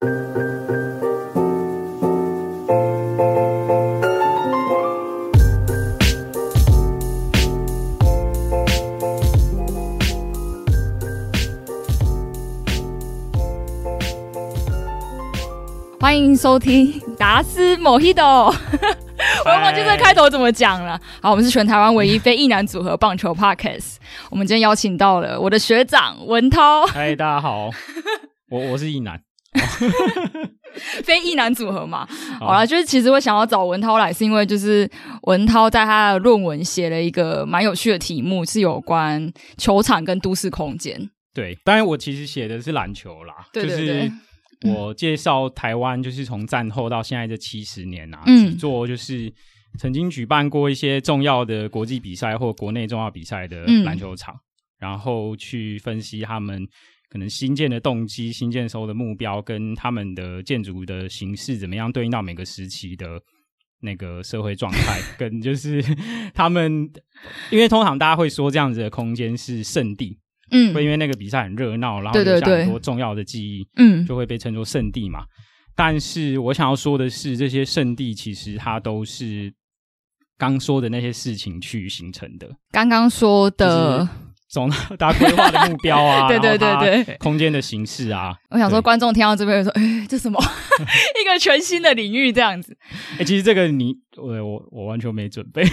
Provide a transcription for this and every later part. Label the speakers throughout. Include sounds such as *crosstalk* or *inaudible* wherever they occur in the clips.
Speaker 1: 欢迎收听达斯 MOJITO，我忘记这开头怎么讲了。好，我们是全台湾唯一非异男组合棒球 Podcast。我们今天邀请到了我的学长文涛。
Speaker 2: 嗨，大家好，我我是异男，*laughs*
Speaker 1: 非异男组合嘛。好了，就是其实我想要找文涛来，是因为就是文涛在他的论文写了一个蛮有趣的题目，是有关球场跟都市空间。
Speaker 2: 对，当然我其实写的是篮球啦，
Speaker 1: 对对对。
Speaker 2: 就是我介绍台湾，就是从战后到现在这七十年啊，
Speaker 1: 嗯，
Speaker 2: 做就是曾经举办过一些重要的国际比赛或国内重要比赛的篮球场，嗯，然后去分析他们可能新建的动机、新建时候的目标，跟他们的建筑的形式怎么样对应到每个时期的那个社会状态，*laughs* 跟就是他们，因为通常大家会说这样子的空间是圣地。
Speaker 1: 嗯，
Speaker 2: 会因为那个比赛很热闹，然后留下很多重要的记忆，
Speaker 1: 嗯，
Speaker 2: 就会被称作圣地嘛。但是我想要说的是，这些圣地其实它都是刚说的那些事情去形成的。
Speaker 1: 刚刚说的。
Speaker 2: 总大家规划的目标啊，*laughs*
Speaker 1: 对对对对，
Speaker 2: 空间的形式啊，
Speaker 1: 我想说观众听到这边会说，哎，这什么 *laughs* *laughs* 一个全新的领域这样子？*laughs*
Speaker 2: 哎，其实这个你我我我完全没准备。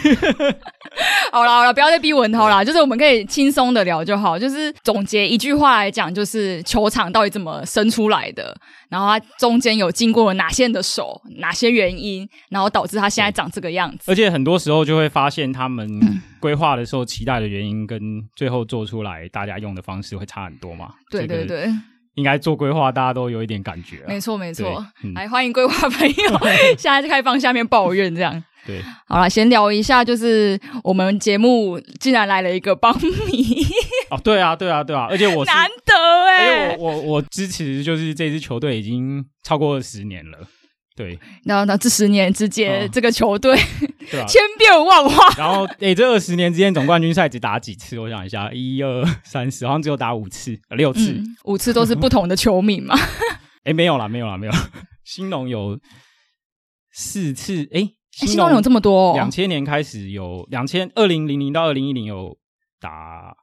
Speaker 1: 好了好了，不要再逼文涛了，就是我们可以轻松的聊就好。就是总结一句话来讲，就是球场到底怎么生出来的，然后它中间有经过了哪些人的手，哪些原因，然后导致它现在长这个样子。
Speaker 2: 而且很多时候就会发现他们规划的时候期待的原因跟最后。做出来，大家用的方式会差很多嘛？
Speaker 1: 对对对，
Speaker 2: 应该做规划，大家都有一点感觉。
Speaker 1: 没错没错，来欢迎规划朋友，现在就开放下面抱怨这样。
Speaker 2: 对，
Speaker 1: 好了，先聊一下，就是我们节目竟然来了一个帮迷。*laughs*
Speaker 2: 哦，对啊，对啊，对啊，而且我
Speaker 1: 难得哎，
Speaker 2: 我我我支持，就是这支球队已经超过十年了。对，
Speaker 1: 然后那这十年之间，哦、这个球队
Speaker 2: 对、啊、
Speaker 1: 千变万化。*laughs*
Speaker 2: 然后，诶，这二十年之间总冠军赛只打几次？我想一下，一二三四，好像只有打五次，六次，
Speaker 1: 嗯、五次都是不同的球迷嘛？*laughs*
Speaker 2: 诶，没有啦，没有啦，没有。*laughs* 兴农有四次，诶，
Speaker 1: 兴农有这么多、哦？
Speaker 2: 两千年开始有两千二零零零到二零一零有打。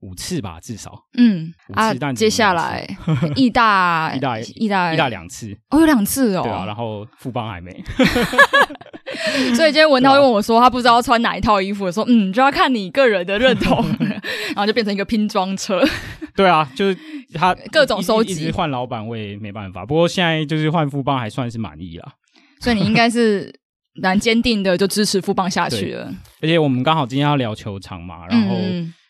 Speaker 2: 五次吧，至少。
Speaker 1: 嗯，
Speaker 2: 啊，但
Speaker 1: 接下来 *laughs* 意大、
Speaker 2: 意大、
Speaker 1: 意大、
Speaker 2: 两次。
Speaker 1: 哦，有两次哦。
Speaker 2: 对啊，然后富邦还没。*laughs* *laughs*
Speaker 1: 所以今天文涛问我说，他不知道穿哪一套衣服，我说嗯，就要看你个人的认同，然后就变成一个拼装车。
Speaker 2: 对啊，就是他
Speaker 1: 各种收集，
Speaker 2: 一直换老板，我也没办法。不过现在就是换富邦还算是满意了。
Speaker 1: 所以你应该是蛮坚定的，就支持富邦下去了。
Speaker 2: 而且我们刚好今天要聊球场嘛，然后。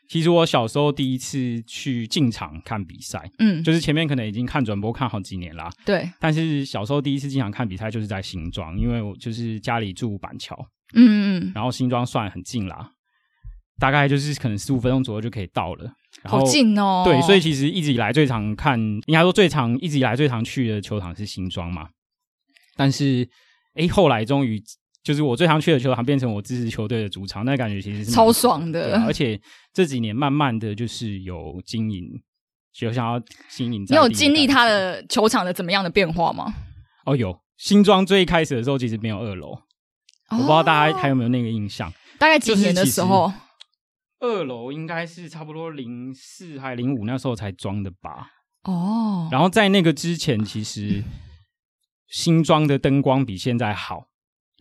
Speaker 1: 嗯
Speaker 2: 其实我小时候第一次去进场看比赛，
Speaker 1: 嗯，
Speaker 2: 就是前面可能已经看转播看好几年啦，
Speaker 1: 对。
Speaker 2: 但是小时候第一次进场看比赛就是在新庄，因为我就是家里住板桥，
Speaker 1: 嗯嗯嗯，
Speaker 2: 然后新庄算很近啦，大概就是可能十五分钟左右就可以到了，然后
Speaker 1: 好近哦。
Speaker 2: 对，所以其实一直以来最常看，应该说最常一直以来最常去的球场是新庄嘛。但是，哎，后来终于。就是我最常去的球场变成我支持球队的主场，那感觉其实是
Speaker 1: 超爽的。
Speaker 2: 而且这几年慢慢的就是有经营，就想要经营。
Speaker 1: 你有经历他的球场的怎么样的变化吗？
Speaker 2: 哦，有。新庄最开始的时候其实没有二楼，哦，我不知道大家还有没有那个印象。
Speaker 1: 大概几年的时候，
Speaker 2: 二楼应该是差不多零四还零五那时候才装的吧。
Speaker 1: 哦。
Speaker 2: 然后在那个之前，其实新装的灯光比现在好。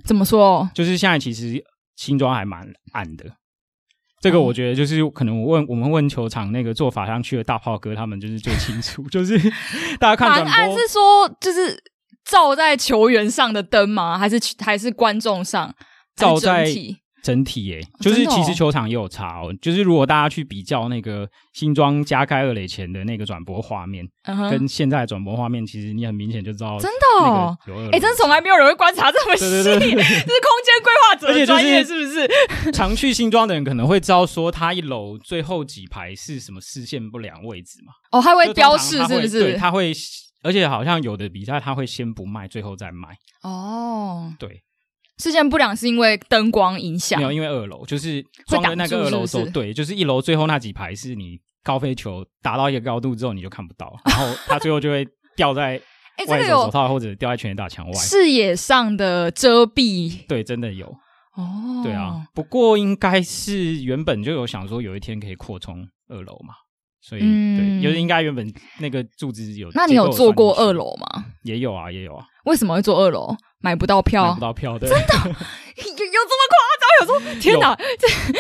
Speaker 1: 怎么说？就是
Speaker 2: 现在其实新庄还蛮暗的，这个我觉得就是可能我问我们问球场那个做法上去的大炮哥，他们就是最清楚，*laughs* 就是大家看
Speaker 1: 暗是说就是照在球员上的灯吗？还是还是观众上
Speaker 2: 照在？整体耶、就是其实球场也有差哦。就是如果大家去比较那个新庄加开二垒前的那个转播画面，
Speaker 1: 嗯，
Speaker 2: 跟现在的转播画面，其实你很明显就知道，
Speaker 1: 真的哦。哎、欸，真的从来没有人会观察这么细，这是空间规划者的专业，是不是？*laughs* *laughs*
Speaker 2: 常去新庄的人可能会知道，说他一楼最后几排是什么视线不良位置嘛？
Speaker 1: 哦，他会标示是不是？
Speaker 2: 对，他会，而且好像有的比赛他会先不卖，最后再卖。
Speaker 1: 哦，
Speaker 2: 对。
Speaker 1: 视线不良是因为灯光影响，
Speaker 2: 没有，因为二楼就是装的那个二楼时候，对，就是一楼最后那几排是你高飞球打到一个高度之后你就看不到，*laughs* 然后它最后就会掉在 *laughs*
Speaker 1: 哎，这个有
Speaker 2: 手套或者掉在全垒打墙外，
Speaker 1: 视野上的遮蔽。
Speaker 2: 对，真的有。
Speaker 1: 哦，
Speaker 2: 对啊，不过应该是原本就有想说有一天可以扩充二楼嘛，所以、嗯、对，就是应该原本那个柱子有。
Speaker 1: 那你有坐过二楼吗？
Speaker 2: 也有啊，也有啊。
Speaker 1: 为什么会坐二楼？买不到票，
Speaker 2: 买不到票，对。
Speaker 1: 真的 *laughs* 有有这么夸张？有时候天哪！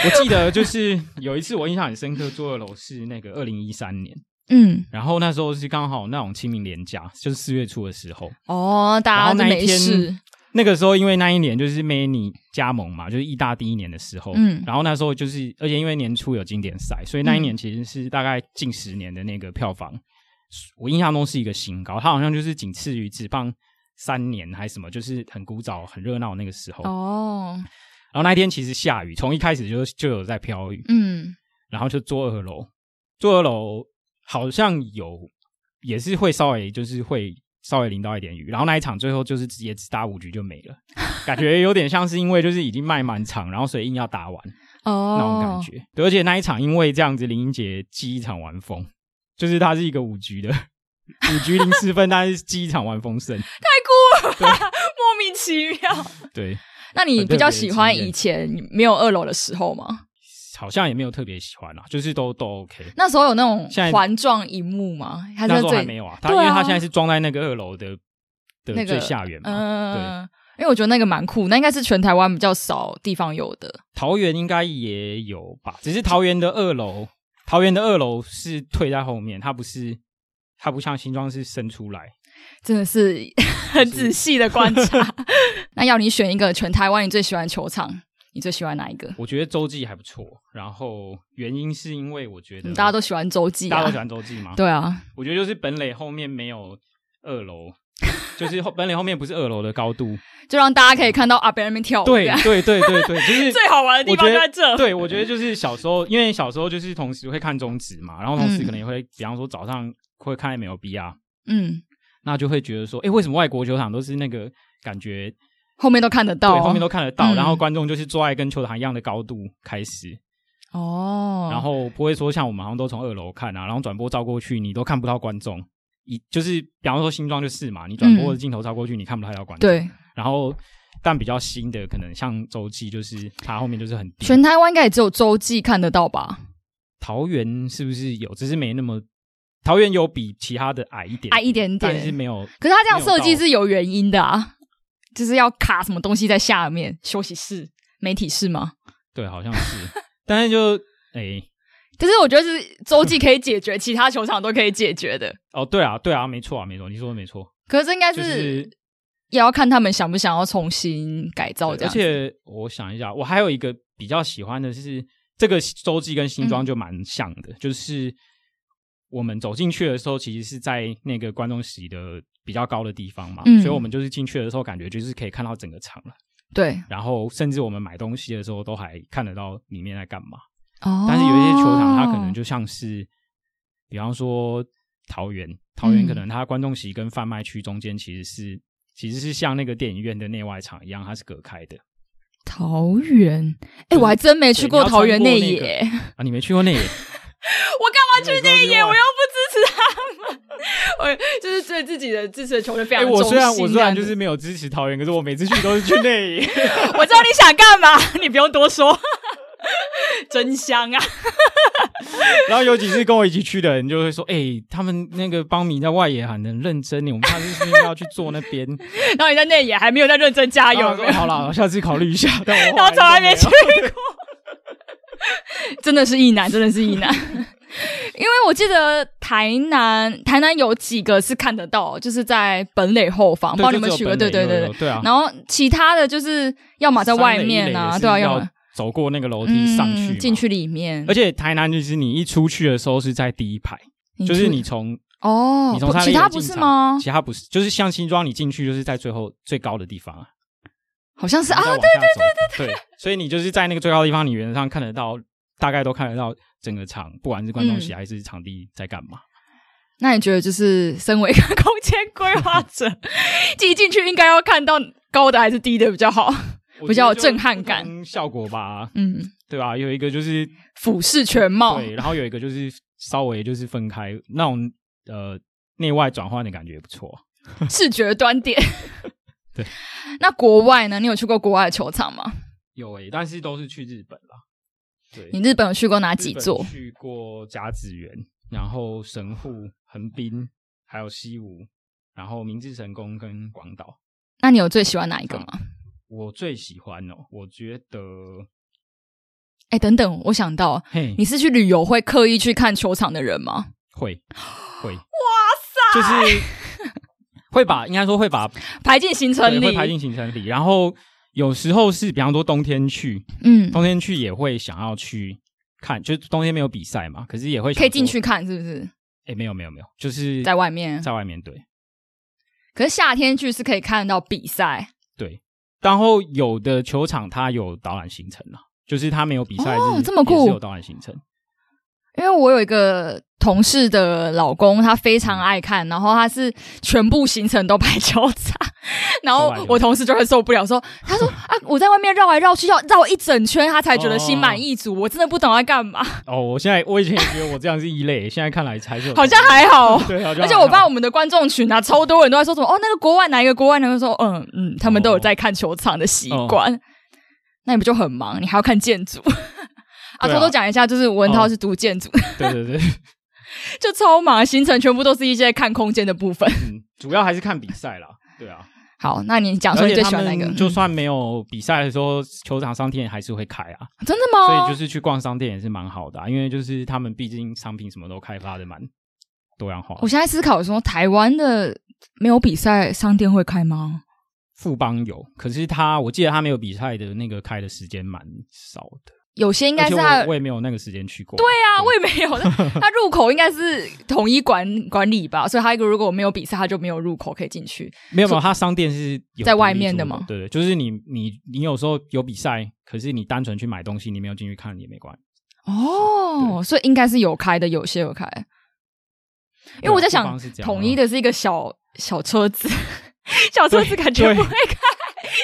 Speaker 2: 我记得就是有一次我印象很深刻，坐二楼是那个二零一三年，
Speaker 1: 嗯，
Speaker 2: 然后那时候是刚好那种清明连假，就是四月初的时候。
Speaker 1: 哦，大家都没事。
Speaker 2: 那个时候，因为那一年就是 Manny 加盟嘛，就是意大第一年的时候，
Speaker 1: 嗯，
Speaker 2: 然后那时候就是，而且因为年初有经典赛，所以那一年其实是大概近十年的那个票房，嗯、我印象中是一个新高，它好像就是仅次于只放三年还是什么，就是很古早、很热闹那个时候。
Speaker 1: 哦，
Speaker 2: 然后那一天其实下雨，从一开始就就有在飘雨，
Speaker 1: 嗯，
Speaker 2: 然后就坐二楼，坐二楼好像有也是会稍微就是会。稍微淋到一点雨，然后那一场最后就是直接只打五局就没了，感觉有点像是因为就是已经卖满场，然后所以硬要打完
Speaker 1: 哦，
Speaker 2: 那种感觉。对，而且那一场因为这样子，林英杰记一场完封，就是他是一个五局的 *laughs* 五局零四分，但是记一场完封胜，
Speaker 1: 太酷了，*laughs* 莫名其妙。
Speaker 2: 对，
Speaker 1: 那你比较喜欢以前没有二楼的时候吗？
Speaker 2: 好像也没有特别喜欢啊，就是都都 OK。
Speaker 1: 那时候有那种环状荧幕吗？还是
Speaker 2: 那时候还没有啊。它因为它现在是装在那个二楼的的最下缘嘛。嗯，对。
Speaker 1: 因为我觉得那个蛮酷，那应该是全台湾比较少地方有的。
Speaker 2: 桃园应该也有吧，只是桃园的二楼，桃园的二楼是退在后面，它不是，它不像新庄是伸出来。
Speaker 1: 真的是 *laughs* 很仔细的观察。*laughs* 那要你选一个全台湾你最喜欢球场？你最喜欢哪一个？
Speaker 2: 我觉得周记还不错，然后原因是因为我觉得
Speaker 1: 大家都喜欢周记，
Speaker 2: 大家都喜欢周记吗？
Speaker 1: 对啊，
Speaker 2: 我觉得就是本垒后面没有二楼，*laughs* 就是本垒后面不是二楼的高度，*laughs*
Speaker 1: 就让大家可以看到阿伯那边跳舞。
Speaker 2: 对对对对对，就是 *laughs*
Speaker 1: 最好玩的地方就在这。
Speaker 2: 对，我觉得就是小时候，因为小时候就是同时会看中职嘛，然后同时可能也会，比方说早上会看 MLB 啊，
Speaker 1: 嗯，
Speaker 2: 那就会觉得说，哎，为什么外国球场都是那个感觉？
Speaker 1: 后面都看得到，
Speaker 2: 对，后面都看得到，嗯、然后观众就是坐在跟球场一样的高度开始，
Speaker 1: 哦，
Speaker 2: 然后不会说像我们好像都从二楼看啊，然后转播照过去，你都看不到观众，一就是比方说新装就是嘛，你转播的镜头照过去，你看不到观众，
Speaker 1: 对，
Speaker 2: 然后但比较新的可能像洲际，就是它后面就是很低，
Speaker 1: 全台湾应该也只有洲际看得到吧？
Speaker 2: 桃园是不是有？只是没那么，桃园有比其他的矮一点，
Speaker 1: 矮一点点，
Speaker 2: 但是没有，
Speaker 1: 可是它这样设计是有原因的啊。就是要卡什么东西在下面？休息室、媒体室吗？
Speaker 2: 对，好像是。*laughs* 但是就哎，欸、
Speaker 1: 就是我觉得是洲际可以解决，其他球场都可以解决的。
Speaker 2: 哦，对啊，对啊，没错啊，没错，你说的没错。
Speaker 1: 可是这应该是也要看他们想不想要重新改造这样。
Speaker 2: 而且我想一下，我还有一个比较喜欢的是，这个周记跟新装就蛮像的，嗯、就是我们走进去的时候，其实是在那个观众席的。比较高的地方嘛，嗯、所以我们就是进去的时候，感觉就是可以看到整个场了。
Speaker 1: 对，
Speaker 2: 然后甚至我们买东西的时候，都还看得到里面在干嘛。
Speaker 1: 哦，
Speaker 2: 但是有一些球场，它可能就像是，比方说桃园，桃园可能它观众席跟贩卖区中间其实是，嗯、其实是像那个电影院的内外场一样，它是隔开的。
Speaker 1: 桃园，哎、欸，我还真没去过桃园内野、
Speaker 2: 那个、啊，你没去过内野？*laughs*
Speaker 1: 我干嘛去内野？*laughs* 我又。*laughs* 我就是对自己的支持的球队非常。
Speaker 2: 我虽然我虽然就是没有支持桃园，可是我每次去都是去内野。*laughs*
Speaker 1: 我知道你想干嘛，你不用多说。*laughs* 真香啊！
Speaker 2: 然后有几次跟我一起去的人就会说：“哎、欸，他们那个邦米在外野喊的很认真，我们下次是不是要去坐那边？”
Speaker 1: 然后你在内野还没有在认真加油。
Speaker 2: 说好了，下次考虑一下。但我
Speaker 1: 然后从来没去过，真的是异男，真的是异男。*laughs* 因为我记得台南，台南有几个是看得到，就是在本垒后方，帮你们取个，对对对对，
Speaker 2: 对啊。
Speaker 1: 然后其他的就是要么在外面啊，对啊，要
Speaker 2: 走过那个楼梯上去
Speaker 1: 进去里面。
Speaker 2: 而且台南就是你一出去的时候是在第一排，就是你从
Speaker 1: 哦，
Speaker 2: 你从
Speaker 1: 其他不是吗？
Speaker 2: 其他不是，就是像新庄你进去就是在最后最高的地方啊，
Speaker 1: 好像是啊，对对对对
Speaker 2: 对，所以你就是在那个最高的地方，你原则上看得到，大概都看得到。整个场，不管是观众席还是场地，在干嘛？
Speaker 1: 那你觉得，就是身为一个空间规划者，*laughs* 挤进去应该要看到高的还是低的比较好，比较有震撼感
Speaker 2: 效果吧？
Speaker 1: 嗯，
Speaker 2: 对吧？有一个就是
Speaker 1: 俯视全貌，
Speaker 2: 对，然后有一个就是稍微就是分开那种呃内外转换的感觉不错。
Speaker 1: 视觉端点。*laughs*
Speaker 2: 对，
Speaker 1: 那国外呢？你有去过国外的球场吗？
Speaker 2: 有诶、欸，但是都是去日本啦。对，
Speaker 1: 你日本有去过哪几座？
Speaker 2: 去过甲子园，然后神户、横滨，还有西武，然后明治神宫跟广岛。
Speaker 1: 那你有最喜欢哪一个吗？啊、
Speaker 2: 我最喜欢哦，我觉得，
Speaker 1: 哎、欸，等等，我想到，嘿，你是去旅游会刻意去看球场的人吗？
Speaker 2: 会，会，哇
Speaker 1: 塞，
Speaker 2: 就是会把，应该说会把
Speaker 1: 排进行程里，
Speaker 2: 会排进行程里。然后有时候是，比方说冬天去，
Speaker 1: 嗯，
Speaker 2: 冬天去也会想要去看，就是冬天没有比赛嘛，可是也会
Speaker 1: 可以进去看，是不是？
Speaker 2: 哎、欸，没有，没有，没有，就是
Speaker 1: 在外面，
Speaker 2: 在外面，对。
Speaker 1: 可是夏天去是可以看得到比赛，
Speaker 2: 对。然后有的球场它有导览行程啊，就是它没有比赛日，
Speaker 1: 哦，这么酷，
Speaker 2: 是有导览行程。
Speaker 1: 因为我有一个同事的老公，他非常爱看，然后他是全部行程都排交叉，然后我同事就会受不了，说：“他说啊，我在外面绕来绕去，要绕一整圈，他才觉得心满意足。哦”我真的不懂在干嘛。
Speaker 2: 哦，我现在我以前也觉得我这样是异类，现在看来才是
Speaker 1: 好像还好。*laughs*
Speaker 2: 对，好像还好。
Speaker 1: 而且我发现我们的观众群啊，超多人都在说什么哦，那个国外哪一个国外人会说嗯嗯，他们都有在看球场的习惯。哦、那你不就很忙？你还要看建筑。啊，偷偷讲一下，就是文涛是读建筑，
Speaker 2: 哦，对对对，*laughs*
Speaker 1: 就超忙，行程全部都是一些看空间的部分，
Speaker 2: 嗯，主要还是看比赛啦，对啊。
Speaker 1: 好，那你讲说你最喜欢哪个？
Speaker 2: 就算没有比赛的时候，球场商店还是会开啊。
Speaker 1: 真的吗？
Speaker 2: 所以就是去逛商店也是蛮好的，啊，因为就是他们毕竟商品什么都开发的蛮多样化。
Speaker 1: 我现在思考说，台湾的没有比赛商店会开吗？
Speaker 2: 富邦有，可是他我记得他没有比赛的那个开的时间蛮少的。
Speaker 1: 有些应该是他
Speaker 2: 我，我也没有那个时间去过。
Speaker 1: 对啊，我也没有。*laughs* 他入口应该是统一管管理吧，所以他一个如果没有比赛，他就没有入口可以进去。
Speaker 2: 没有没有，他商店是有
Speaker 1: 在外面的吗？
Speaker 2: 对对，就是你你你有时候有比赛，可是你单纯去买东西，你没有进去看也没关系。
Speaker 1: 哦，所以应该是有开的，有些有开。因为我在想，统一的是一个小小车子，*laughs* 小车子感觉不会开。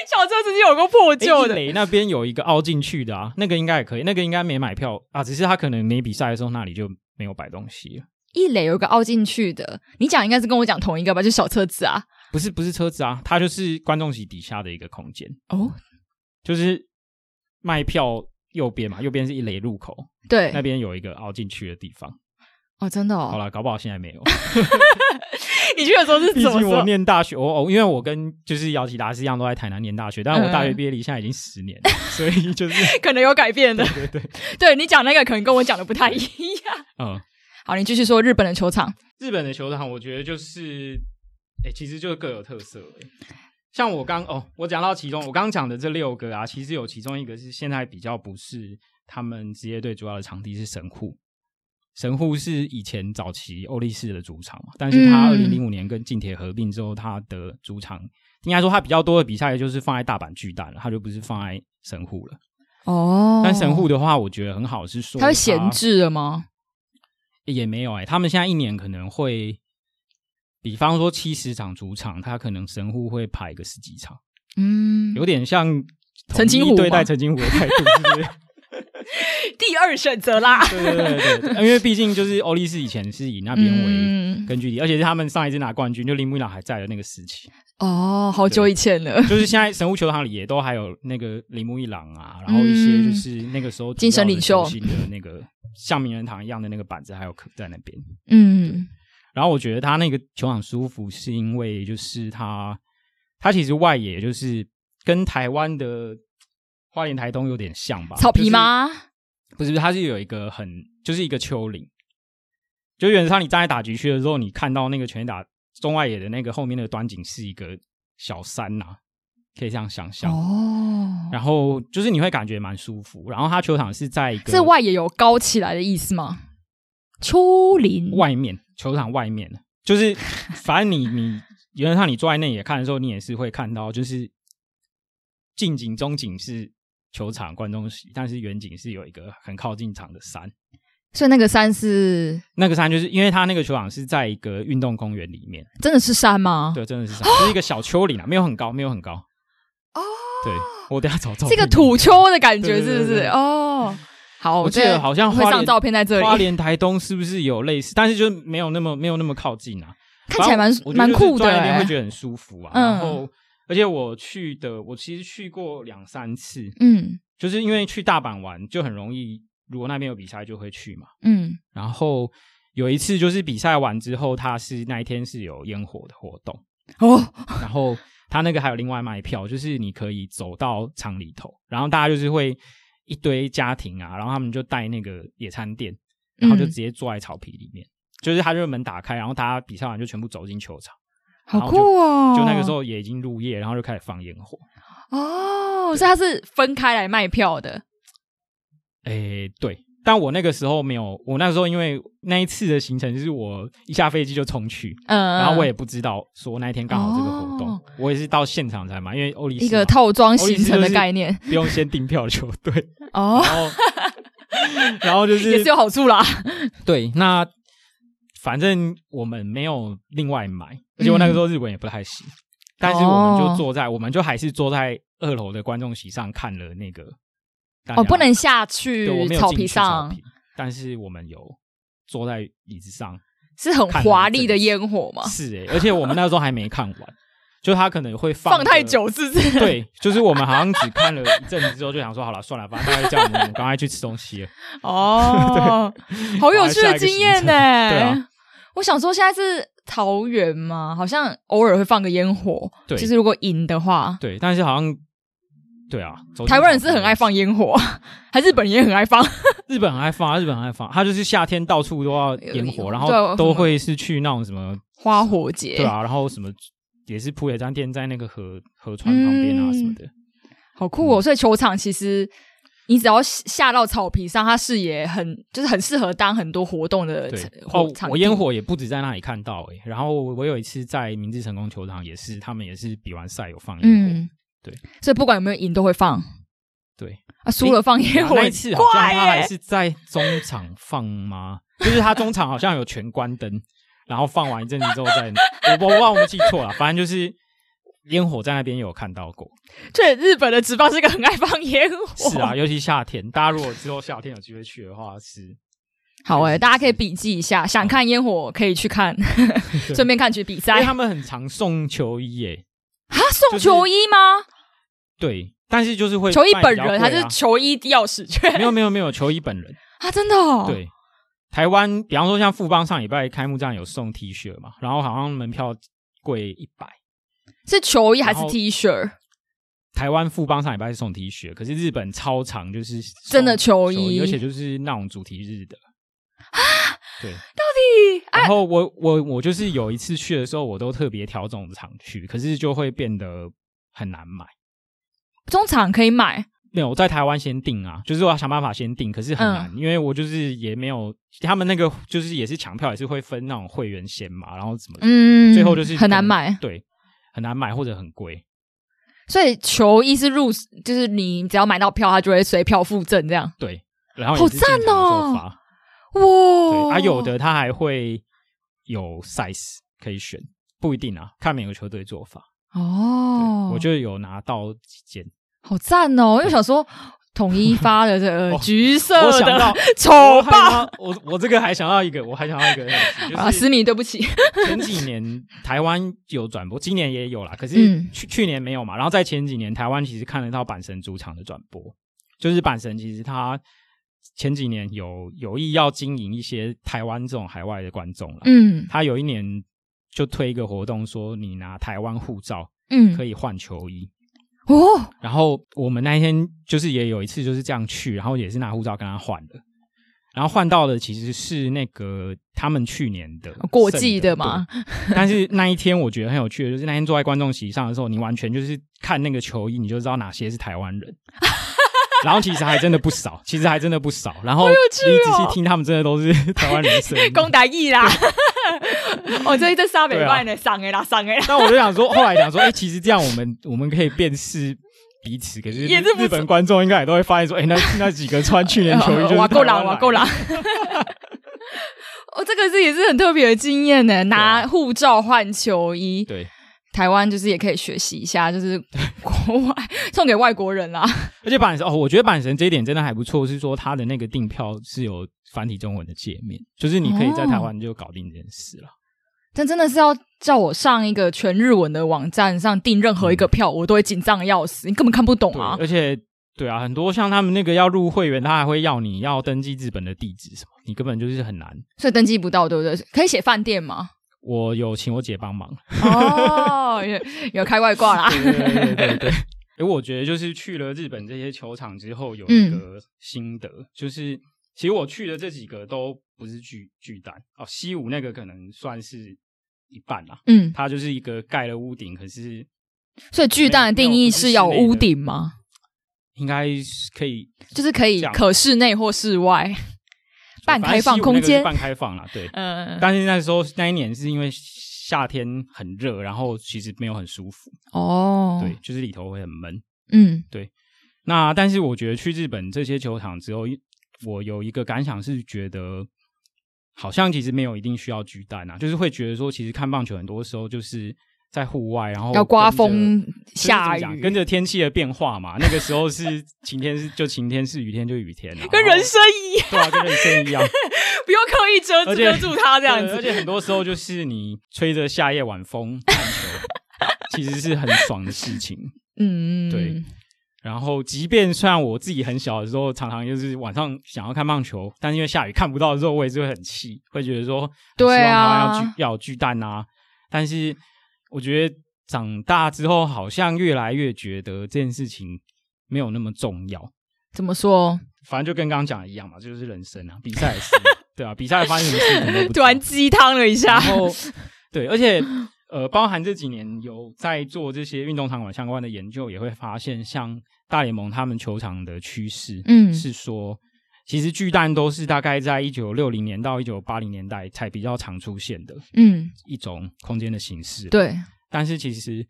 Speaker 1: 小车子有个破旧的，
Speaker 2: 雷那边有一个凹进去的啊，那个应该也可以，那个应该没买票啊，只是他可能没比赛的时候那里就没有摆东西了。
Speaker 1: 一垒有个凹进去的，你讲应该是跟我讲同一个吧？就小车子啊？
Speaker 2: 不是，不是车子啊，它就是观众席底下的一个空间
Speaker 1: 哦，
Speaker 2: 就是卖票右边嘛，右边是一垒入口，
Speaker 1: 对，
Speaker 2: 那边有一个凹进去的地方。
Speaker 1: 哦，真的哦。
Speaker 2: 好了，搞不好现在没有。*laughs* *laughs*
Speaker 1: 你去的时候是怎么？毕
Speaker 2: 竟我念大学，我哦因为我跟就是姚启达是一样，都在台南念大学，但是我大学毕业离现在已经十年了，嗯、所以就是 *laughs*
Speaker 1: 可能有改变的。
Speaker 2: 对对对，
Speaker 1: 对你讲那个可能跟我讲的不太一样。
Speaker 2: 嗯，*laughs*
Speaker 1: 好，你继续说日本的球场。
Speaker 2: 日本的球场，我觉得就是，哎、欸，其实就是各有特色。像我刚哦，我讲到其中，我刚刚讲的这六个啊，其实有其中一个是现在比较不是他们职业队主要的场地是神户。神户是以前早期欧力士的主场嘛，但是他二零零五年跟近铁合并之后，他的主场应该说他比较多的比赛就是放在大阪巨蛋了，他就不是放在神户了。
Speaker 1: 哦，
Speaker 2: 但神户的话，我觉得很好，是说
Speaker 1: 他会闲置了吗？
Speaker 2: 也没有哎、欸，他们现在一年可能会，比方说七十场主场，他可能神户会排个十几场，
Speaker 1: 嗯，
Speaker 2: 有点像
Speaker 1: 澄清湖
Speaker 2: 对待澄清湖的态度，是不是？
Speaker 1: 第二选择啦，
Speaker 2: 对对对对，因为毕竟就是欧力士以前是以那边为根据地，而且是他们上一次拿冠军，就铃木一朗还在的那个时期。
Speaker 1: 哦，好久以前了。
Speaker 2: 就是现在神户球场里也都还有那个铃木一朗啊，然后一些就是那个时候
Speaker 1: 精神领袖
Speaker 2: 的那个像名人堂一样的那个板子，还有刻在那边。
Speaker 1: 嗯，
Speaker 2: 然后我觉得他那个球场舒服，是因为就是他他其实外野就是跟台湾的。花莲台东有点像吧？
Speaker 1: 草皮吗？
Speaker 2: 就是、不是，它是有一个很，就是一个丘陵。就原则上，你站在打局区的时候，你看到那个全打中外野的那个后面那个端景是一个小山呐、啊，可以这样想象
Speaker 1: 哦。
Speaker 2: 然后就是你会感觉蛮舒服。然后它球场是在一个，
Speaker 1: 这外野有高起来的意思吗？丘陵
Speaker 2: 外面，球场外面，就是反正你你原则上你坐在内野看的时候，你也是会看到，就是近景、中景是。球场观众席，但是远景是有一个很靠近场的山，
Speaker 1: 所以那个山是
Speaker 2: 那个山，就是因为它那个球场是在一个运动公园里面，
Speaker 1: 真的是山吗？
Speaker 2: 对，真的是山，是一个小丘陵啊，没有很高，没有很高。哦，对，我等下找照片。
Speaker 1: 这个土丘的感觉是不是？哦，好，
Speaker 2: 我记得好像
Speaker 1: 会上照片在这里。
Speaker 2: 花莲台东是不是有类似？但是就是没有那么没有那么靠近啊。
Speaker 1: 看起来蛮蛮酷的，
Speaker 2: 那边会觉得很舒服啊。嗯、然后，而且我去的，我其实去过两三次，嗯，就是因为去大阪玩就很容易，如果那边有比赛就会去嘛，嗯。然后有一次就是比赛完之后，他是那一天是有烟火的活动哦，*laughs* 然后他那个还有另外卖票，就是你可以走到厂里头，然后大家就是会一堆家庭啊，然后他们就带那个野餐垫，然后就直接坐在草皮里面。嗯就是他热门打开，然后大家比赛完就全部走进球场，
Speaker 1: 好酷哦！
Speaker 2: 就那个时候也已经入夜，然后就开始放烟火。
Speaker 1: 哦，所以他是分开来卖票的。
Speaker 2: 诶，对，但我那个时候没有，我那个时候因为那一次的行程就是我一下飞机就冲去，嗯，然后我也不知道说那一天刚好这个活动，哦、我也是到现场才买，因为欧力士一
Speaker 1: 个套装行程的概念，
Speaker 2: 不用先订票球队哦，然后，*laughs* 然后就是
Speaker 1: 也是有好处啦，
Speaker 2: 对，那。反正我们没有另外买，而且我那个时候日文也不太行，嗯、但是我们就坐在，哦、我们就还是坐在二楼的观众席上看了那个。
Speaker 1: 哦，不能下去草皮上，
Speaker 2: 草皮，但是我们有坐在椅子上，
Speaker 1: 是很华丽的烟火吗？*laughs*
Speaker 2: 是而且我们那个时候还没看完，就他可能会放
Speaker 1: 放太久，是不是？
Speaker 2: 对，就是我们好像只看了一阵子之后，就想说好了，算了，反正大概叫我们，我们赶快去吃东西了。*laughs*
Speaker 1: 哦，对好有趣的经验 *laughs* 呢、欸。
Speaker 2: 对啊。
Speaker 1: 我想说，现在是桃园吗？好像偶尔会放个烟火，对，就是如果赢的话，
Speaker 2: 对。但是好像，对啊，
Speaker 1: 台湾人是很爱放烟火，*laughs* 还日本也很爱放。*laughs*
Speaker 2: 日本很爱放，日本很爱放，他就是夏天到处都要烟火，然后都会是去那种什么
Speaker 1: 花火节，
Speaker 2: 对啊，然后什么也是铺野张店在那个河河川旁边啊什么的，
Speaker 1: 好酷哦！所以球场其实。你只要下到草皮上，它视野很就是很适合当很多活动的
Speaker 2: 哦。我烟火也不止在那里看到诶、欸，然后我有一次在明治成功球场也是，他们也是比完赛有放烟火。嗯，对，
Speaker 1: 所以不管有没有赢都会放。
Speaker 2: 对
Speaker 1: 啊，输了放烟火、欸啊。那一次好像他还
Speaker 2: 是在中场放吗？就是他中场好像有全关灯，然后放完一阵子之后再，*laughs* 我我忘我记错了，反正就是。烟火在那边有看到过，
Speaker 1: 对，日本的职棒是一个很爱放烟火，
Speaker 2: 是啊，尤其夏天，大家如果之后夏天有机会去的话，是
Speaker 1: 好诶、欸，大家可以笔记一下，想看烟火可以去看，顺便看去比赛。
Speaker 2: 因为他们很常送球衣诶，
Speaker 1: 啊，送球衣吗？
Speaker 2: 就是、对，但是就是会
Speaker 1: 球衣本人还是球衣钥匙圈？
Speaker 2: 没有没有没有球衣本人
Speaker 1: 啊，真的哦。
Speaker 2: 对，台湾比方说像富邦上礼拜开幕战有送 T 恤嘛，然后好像门票贵一百。
Speaker 1: 是球衣还是 T 恤？
Speaker 2: 台湾富邦上礼拜是送 T 恤，可是日本超长就是
Speaker 1: 真的球衣，
Speaker 2: 而且就是那种主题日的
Speaker 1: 啊。
Speaker 2: 对，
Speaker 1: 到底？
Speaker 2: 然后我我我就是有一次去的时候，我都特别挑这种场去，可是就会变得很难买。
Speaker 1: 中场可以买？
Speaker 2: 没有，我在台湾先订啊，就是我要想办法先订，可是很难，嗯、因为我就是也没有他们那个就是也是抢票，也是会分那种会员先嘛，然后怎么嗯，最后就是
Speaker 1: 很难买，
Speaker 2: 对。很难买或者很贵，
Speaker 1: 所以球衣是入，就是你只要买到票，它就会随票附赠这样。
Speaker 2: 对，然后好赞哦！哇，啊，有的它还会有 size 可以选，不一定啊，看每个球队做法。哦，我就有拿到几件，
Speaker 1: 好赞哦！因为想说。统一发的这个橘色的 *laughs*
Speaker 2: 丑报，我我这个还想要一个，我还想要一个，*laughs*
Speaker 1: 啊，思米，对不起。
Speaker 2: 前几年台湾有转播，今年也有啦，可是去去年没有嘛。然后在前几年，台湾其实看得到阪神主场的转播，就是阪神其实他前几年有有意要经营一些台湾这种海外的观众了。嗯，他有一年就推一个活动，说你拿台湾护照，嗯，可以换球衣。哦，然后我们那一天就是也有一次就是这样去，然后也是拿护照跟他换的，然后换到的其实是那个他们去年的
Speaker 1: 过季的嘛。*laughs*
Speaker 2: 但是那一天我觉得很有趣的，就是那天坐在观众席上的时候，你完全就是看那个球衣，你就知道哪些是台湾人。*laughs* 然后其实还真的不少，其实还真的不少。然后你仔细听，他们真的都是 *laughs* 台湾人声音，
Speaker 1: 讲台语啦。*laughs* 哦，这这三百万呢，上诶啦，上诶啦。
Speaker 2: 但我就想说，后来想说，哎，其实这样我们我们可以辨识彼此。可是日本观众应该也都会发现说，哎，那那几个穿去年球衣就是 *laughs* 够了，
Speaker 1: 哇够了。*laughs* 哦，这个是也是很特别的经验呢，拿护照换球衣。
Speaker 2: 对。
Speaker 1: 台湾就是也可以学习一下，就是国外送给外国人啦。
Speaker 2: 而且阪神哦，我觉得阪神这一点真的还不错，是说他的那个订票是有繁体中文的界面，就是你可以在台湾就搞定这件事了。
Speaker 1: 但真的是要叫我上一个全日文的网站上订任何一个票，嗯、我都会紧张的要死，你根本看不懂啊！
Speaker 2: 而且，对啊，很多像他们那个要入会员，他还会要你要登记日本的地址什么，你根本就是很难，
Speaker 1: 所以登记不到，对不对？可以写饭店吗？
Speaker 2: 我有请我姐帮忙
Speaker 1: 哦，有有开外挂啦。
Speaker 2: 对对对对对。哎，*laughs* 我觉得就是去了日本这些球场之后，有一个心得，嗯、就是其实我去的这几个都不是巨巨蛋哦，西武那个可能算是一半啦。嗯，它就是一个盖了屋顶，可是
Speaker 1: 所以巨蛋的定义是要屋顶吗？
Speaker 2: 应该是可以，
Speaker 1: 就是可以可室内或室外半开放空间，
Speaker 2: 半开放啦。对，嗯，但是那时候那一年是因为。夏天很热，然后其实没有很舒服哦。对，就是里头会很闷。嗯，对。那但是我觉得去日本这些球场之后，我有一个感想是觉得，好像其实没有一定需要巨蛋啊，就是会觉得说，其实看棒球很多时候就是在户外，然后
Speaker 1: 要刮风下雨，
Speaker 2: 跟着天气的变化嘛。那个时候是 *laughs* 晴天是就晴天，是雨天就雨天啊，
Speaker 1: 跟人生一样，
Speaker 2: 对啊，跟人生一样。*laughs*
Speaker 1: 不用刻意遮遮住它这样子，
Speaker 2: 而且很多时候就是你吹着夏夜晚风看球，*laughs* 其实是很爽的事情。嗯，对。然后，即便虽然我自己很小的时候，常常就是晚上想要看棒球，但因为下雨看不到的时候，我也是会很气，会觉得说，对啊，要巨要有巨蛋啊。但是我觉得长大之后，好像越来越觉得这件事情没有那么重要。
Speaker 1: 怎么说？
Speaker 2: 反正就跟刚刚讲的一样嘛，就是人生啊，比赛也是。*laughs* 对啊，比赛发生什么事情都不。
Speaker 1: 突然鸡汤了一下。
Speaker 2: 然后，*laughs* 对，而且呃，包含这几年有在做这些运动场馆相关的研究，也会发现，像大联盟他们球场的趋势，嗯，是说，其实巨蛋都是大概在一九六零年到一九八零年代才比较常出现的，嗯，一种空间的形式。
Speaker 1: 对，
Speaker 2: 但是其实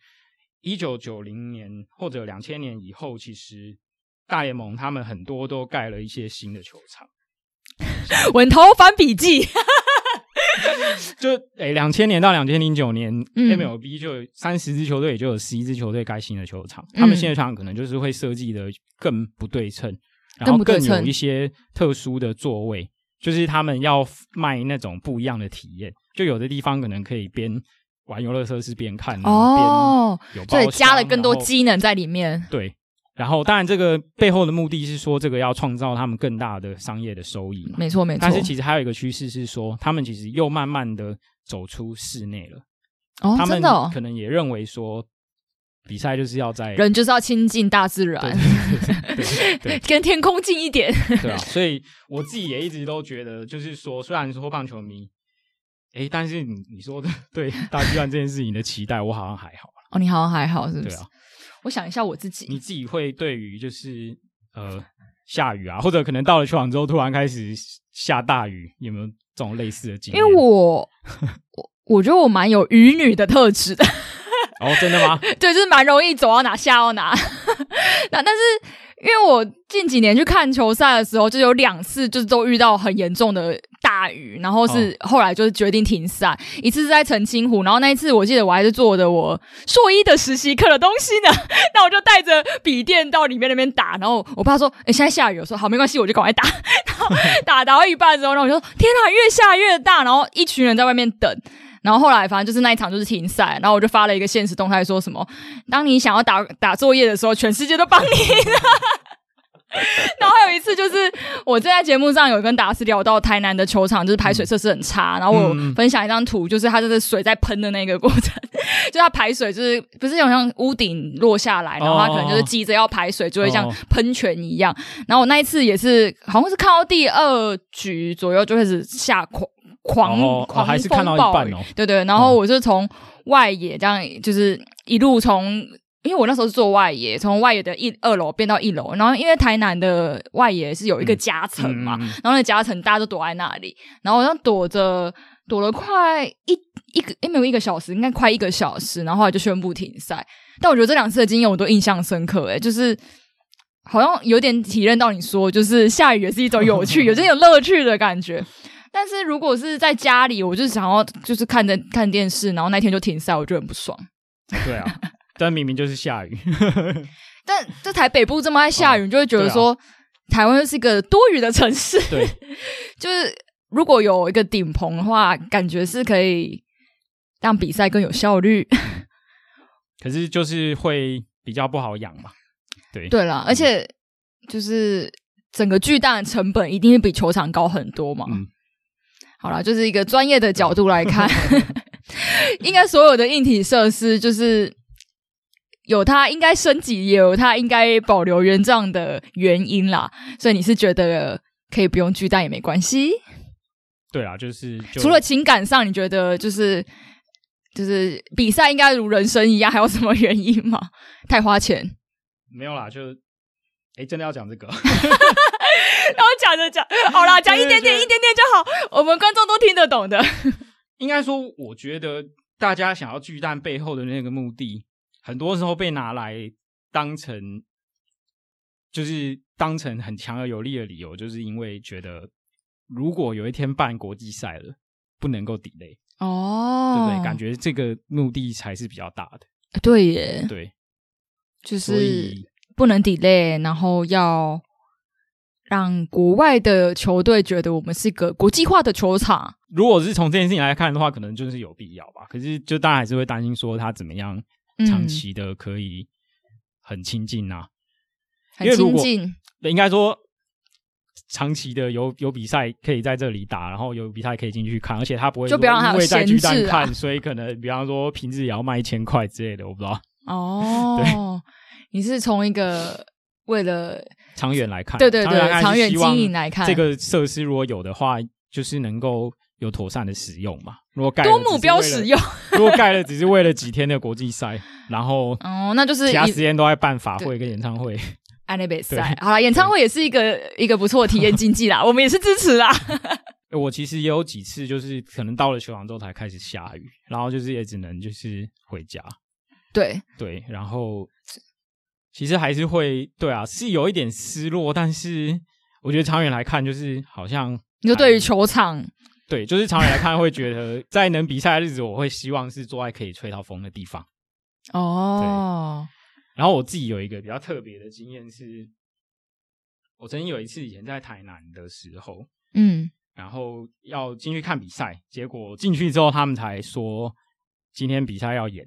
Speaker 2: 一九九零年或者两千年以后，其实大联盟他们很多都盖了一些新的球场。*laughs*
Speaker 1: 稳头翻笔记，*laughs*
Speaker 2: 就诶，两千年到两千零九年，MLB 就三十支球队，也就有十一支球队盖新的球场。嗯、他们新的球场可能就是会设计的更不对称，然后更有一些特殊的座位，就是他们要卖那种不一样的体验。就有的地方可能可以边玩游乐设施边看哦，边有
Speaker 1: 对，加了更多机能在里面，
Speaker 2: 对。然后，当然，这个背后的目的是说，这个要创造他们更大的商业的收益嘛。
Speaker 1: 没错，没错。
Speaker 2: 但是，其实还有一个趋势是说，他们其实又慢慢的走出室内了。
Speaker 1: 哦，真的哦。
Speaker 2: 他们可能也认为说，比赛就是要在
Speaker 1: 人就是要亲近大自然，对，对，*laughs* 跟天空近一点。
Speaker 2: 对啊，所以我自己也一直都觉得，就是说，虽然说棒球迷，哎，但是你你说的对大自然这件事情的期待，我好像还好。
Speaker 1: 哦，你好像还好，是不是？
Speaker 2: 对啊。
Speaker 1: 我想一下我自己，
Speaker 2: 你自己会对于就是呃下雨啊，或者可能到了球场之后突然开始下大雨，有没有这种类似的经历？
Speaker 1: 因为我 *laughs* 我我觉得我蛮有雨女的特质的。
Speaker 2: 哦，真的吗？*laughs*
Speaker 1: 对，就是蛮容易走到哪下到哪。*laughs* 那但是因为我近几年去看球赛的时候，就有两次就是都遇到很严重的。大雨，然后是后来就是决定停赛。哦、一次是在澄清湖，然后那一次我记得我还是做的我硕一的实习课的东西呢。*laughs* 那我就带着笔电到里面那边打，然后我爸说：“哎、欸，现在下雨。”我说：“好，没关系，我就赶快打。”然后打打到一半之后，然后我就说：“天哪，越下越大！”然后一群人在外面等。然后后来反正就是那一场就是停赛，然后我就发了一个现实动态说什么：“当你想要打打作业的时候，全世界都帮你了。”然后还有一次，就是我在节目上有跟达斯聊到台南的球场，就是排水设施很差。然后我分享一张图，就是它就是水在喷的那个过程，就它排水就是不是有像屋顶落下来，然后它可能就是急着要排水，就会像喷泉一样。然后我那一次也是，好像是看到第二局左右就开始下狂狂狂风暴雨，对对。然后我就从外野这样，就是一路从。因为我那时候是做外野，从外野的一二楼变到一楼，然后因为台南的外野是有一个夹层嘛，嗯嗯、然后那夹层大家都躲在那里，然后像躲着躲了快一一个，诶没有一个小时，应该快一个小时，然后后来就宣布停赛。但我觉得这两次的经验我都印象深刻，诶就是好像有点体认到你说，就是下雨也是一种有趣，有这种乐趣的感觉。但是如果是在家里，我就想要就是看着看电视，然后那天就停赛，我就很不爽。
Speaker 2: 对啊。*laughs* 但明明就是下雨，*laughs*
Speaker 1: 但这台北部这么爱下雨，哦、你就会觉得说，啊、台湾是一个多雨的城市。
Speaker 2: 对，*laughs*
Speaker 1: 就是如果有一个顶棚的话，感觉是可以让比赛更有效率。
Speaker 2: 可是就是会比较不好养嘛。对
Speaker 1: 对啦，而且就是整个巨蛋的成本一定是比球场高很多嘛。嗯，好啦，就是一个专业的角度来看，*laughs* 应该所有的硬体设施就是有它应该升级，也有它应该保留原状的原因啦。所以你是觉得可以不用巨蛋也没关系？
Speaker 2: 对啊，就是就
Speaker 1: 除了情感上，你觉得就是就是比赛应该如人生一样，还有什么原因吗？太花钱？
Speaker 2: 没有啦，就哎，真的要讲这个？*laughs* *laughs* 那
Speaker 1: 我讲着讲，好啦，讲一点点，一点点就好，我们观众都听得懂的。*laughs*
Speaker 2: 应该说，我觉得大家想要巨蛋背后的那个目的，很多时候被拿来当成，就是当成很强而有力的理由，就是因为觉得。如果有一天办国际赛了，不能够 delay 哦，对不对？感觉这个目的才是比较大的。
Speaker 1: 对耶，
Speaker 2: 对，
Speaker 1: 就是不能 delay，然后要让国外的球队觉得我们是一个国际化的球场。
Speaker 2: 如果是从这件事情来看的话，可能就是有必要吧。可是，就大家还是会担心说他怎么样长期的可以很亲近啊，
Speaker 1: 很亲近。
Speaker 2: 应该说。长期的有有比赛可以在这里打，然后有比赛可以进去看，而且他不会说因为在巨蛋看，啊、所以可能比方说平日也要卖一千块之类的，我不知道。
Speaker 1: 哦，*laughs* 对，你是从一个为了
Speaker 2: 长远来看，
Speaker 1: 对对对，长远经营来看，
Speaker 2: 这个设施如果有的话，就是能够有妥善的使用嘛。如果盖
Speaker 1: 多目标使用，*laughs*
Speaker 2: 如果盖了只是为了几天的国际赛，然后
Speaker 1: 哦，那就是
Speaker 2: 其他时间都在办法会跟演唱会。
Speaker 1: 安内比赛，好了，演唱会也是一个一个不错的体验经济啦，*laughs* 我们也是支持啦。*laughs*
Speaker 2: 我其实也有几次，就是可能到了球场之后才开始下雨，然后就是也只能就是回家。
Speaker 1: 对
Speaker 2: 对，然后其实还是会对啊，是有一点失落，但是我觉得长远来看，就是好像
Speaker 1: 你说对于球场，
Speaker 2: 对，就是长远来看会觉得，在能比赛的日子，我会希望是坐在可以吹到风的地方。
Speaker 1: 哦。
Speaker 2: 然后我自己有一个比较特别的经验是，我曾经有一次以前在台南的时候，嗯，然后要进去看比赛，结果进去之后他们才说今天比赛要演，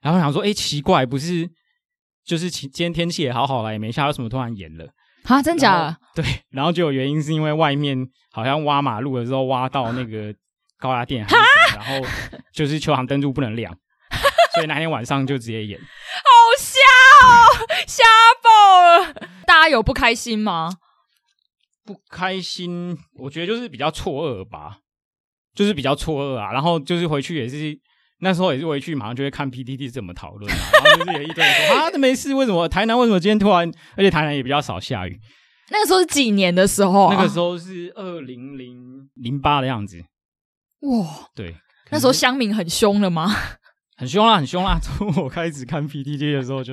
Speaker 2: 然后想说，哎，奇怪，不是就是今天天气也好好了，也没下，为什么突然演了？
Speaker 1: 啊，真假的？
Speaker 2: 对，然后就有原因是因为外面好像挖马路的时候挖到那个高压电，然后就是球场灯柱不能亮，*laughs* 所以那天晚上就直接演。
Speaker 1: 瞎爆了！大家有不开心吗？
Speaker 2: 不开心，我觉得就是比较错愕吧，就是比较错愕啊。然后就是回去也是那时候也是回去，马上就会看 PTT 怎么讨论啊。*laughs* 然后就是有一堆人说啊，这没事，为什么台南为什么今天突然？而且台南也比较少下雨。
Speaker 1: 那个时候是几年的时候？
Speaker 2: 那个时候是二零零零八的样子。
Speaker 1: 哇，
Speaker 2: 对，
Speaker 1: 那时候乡民很凶了吗？
Speaker 2: 很凶啦，很凶啦！从我开始看 PTT 的时候就，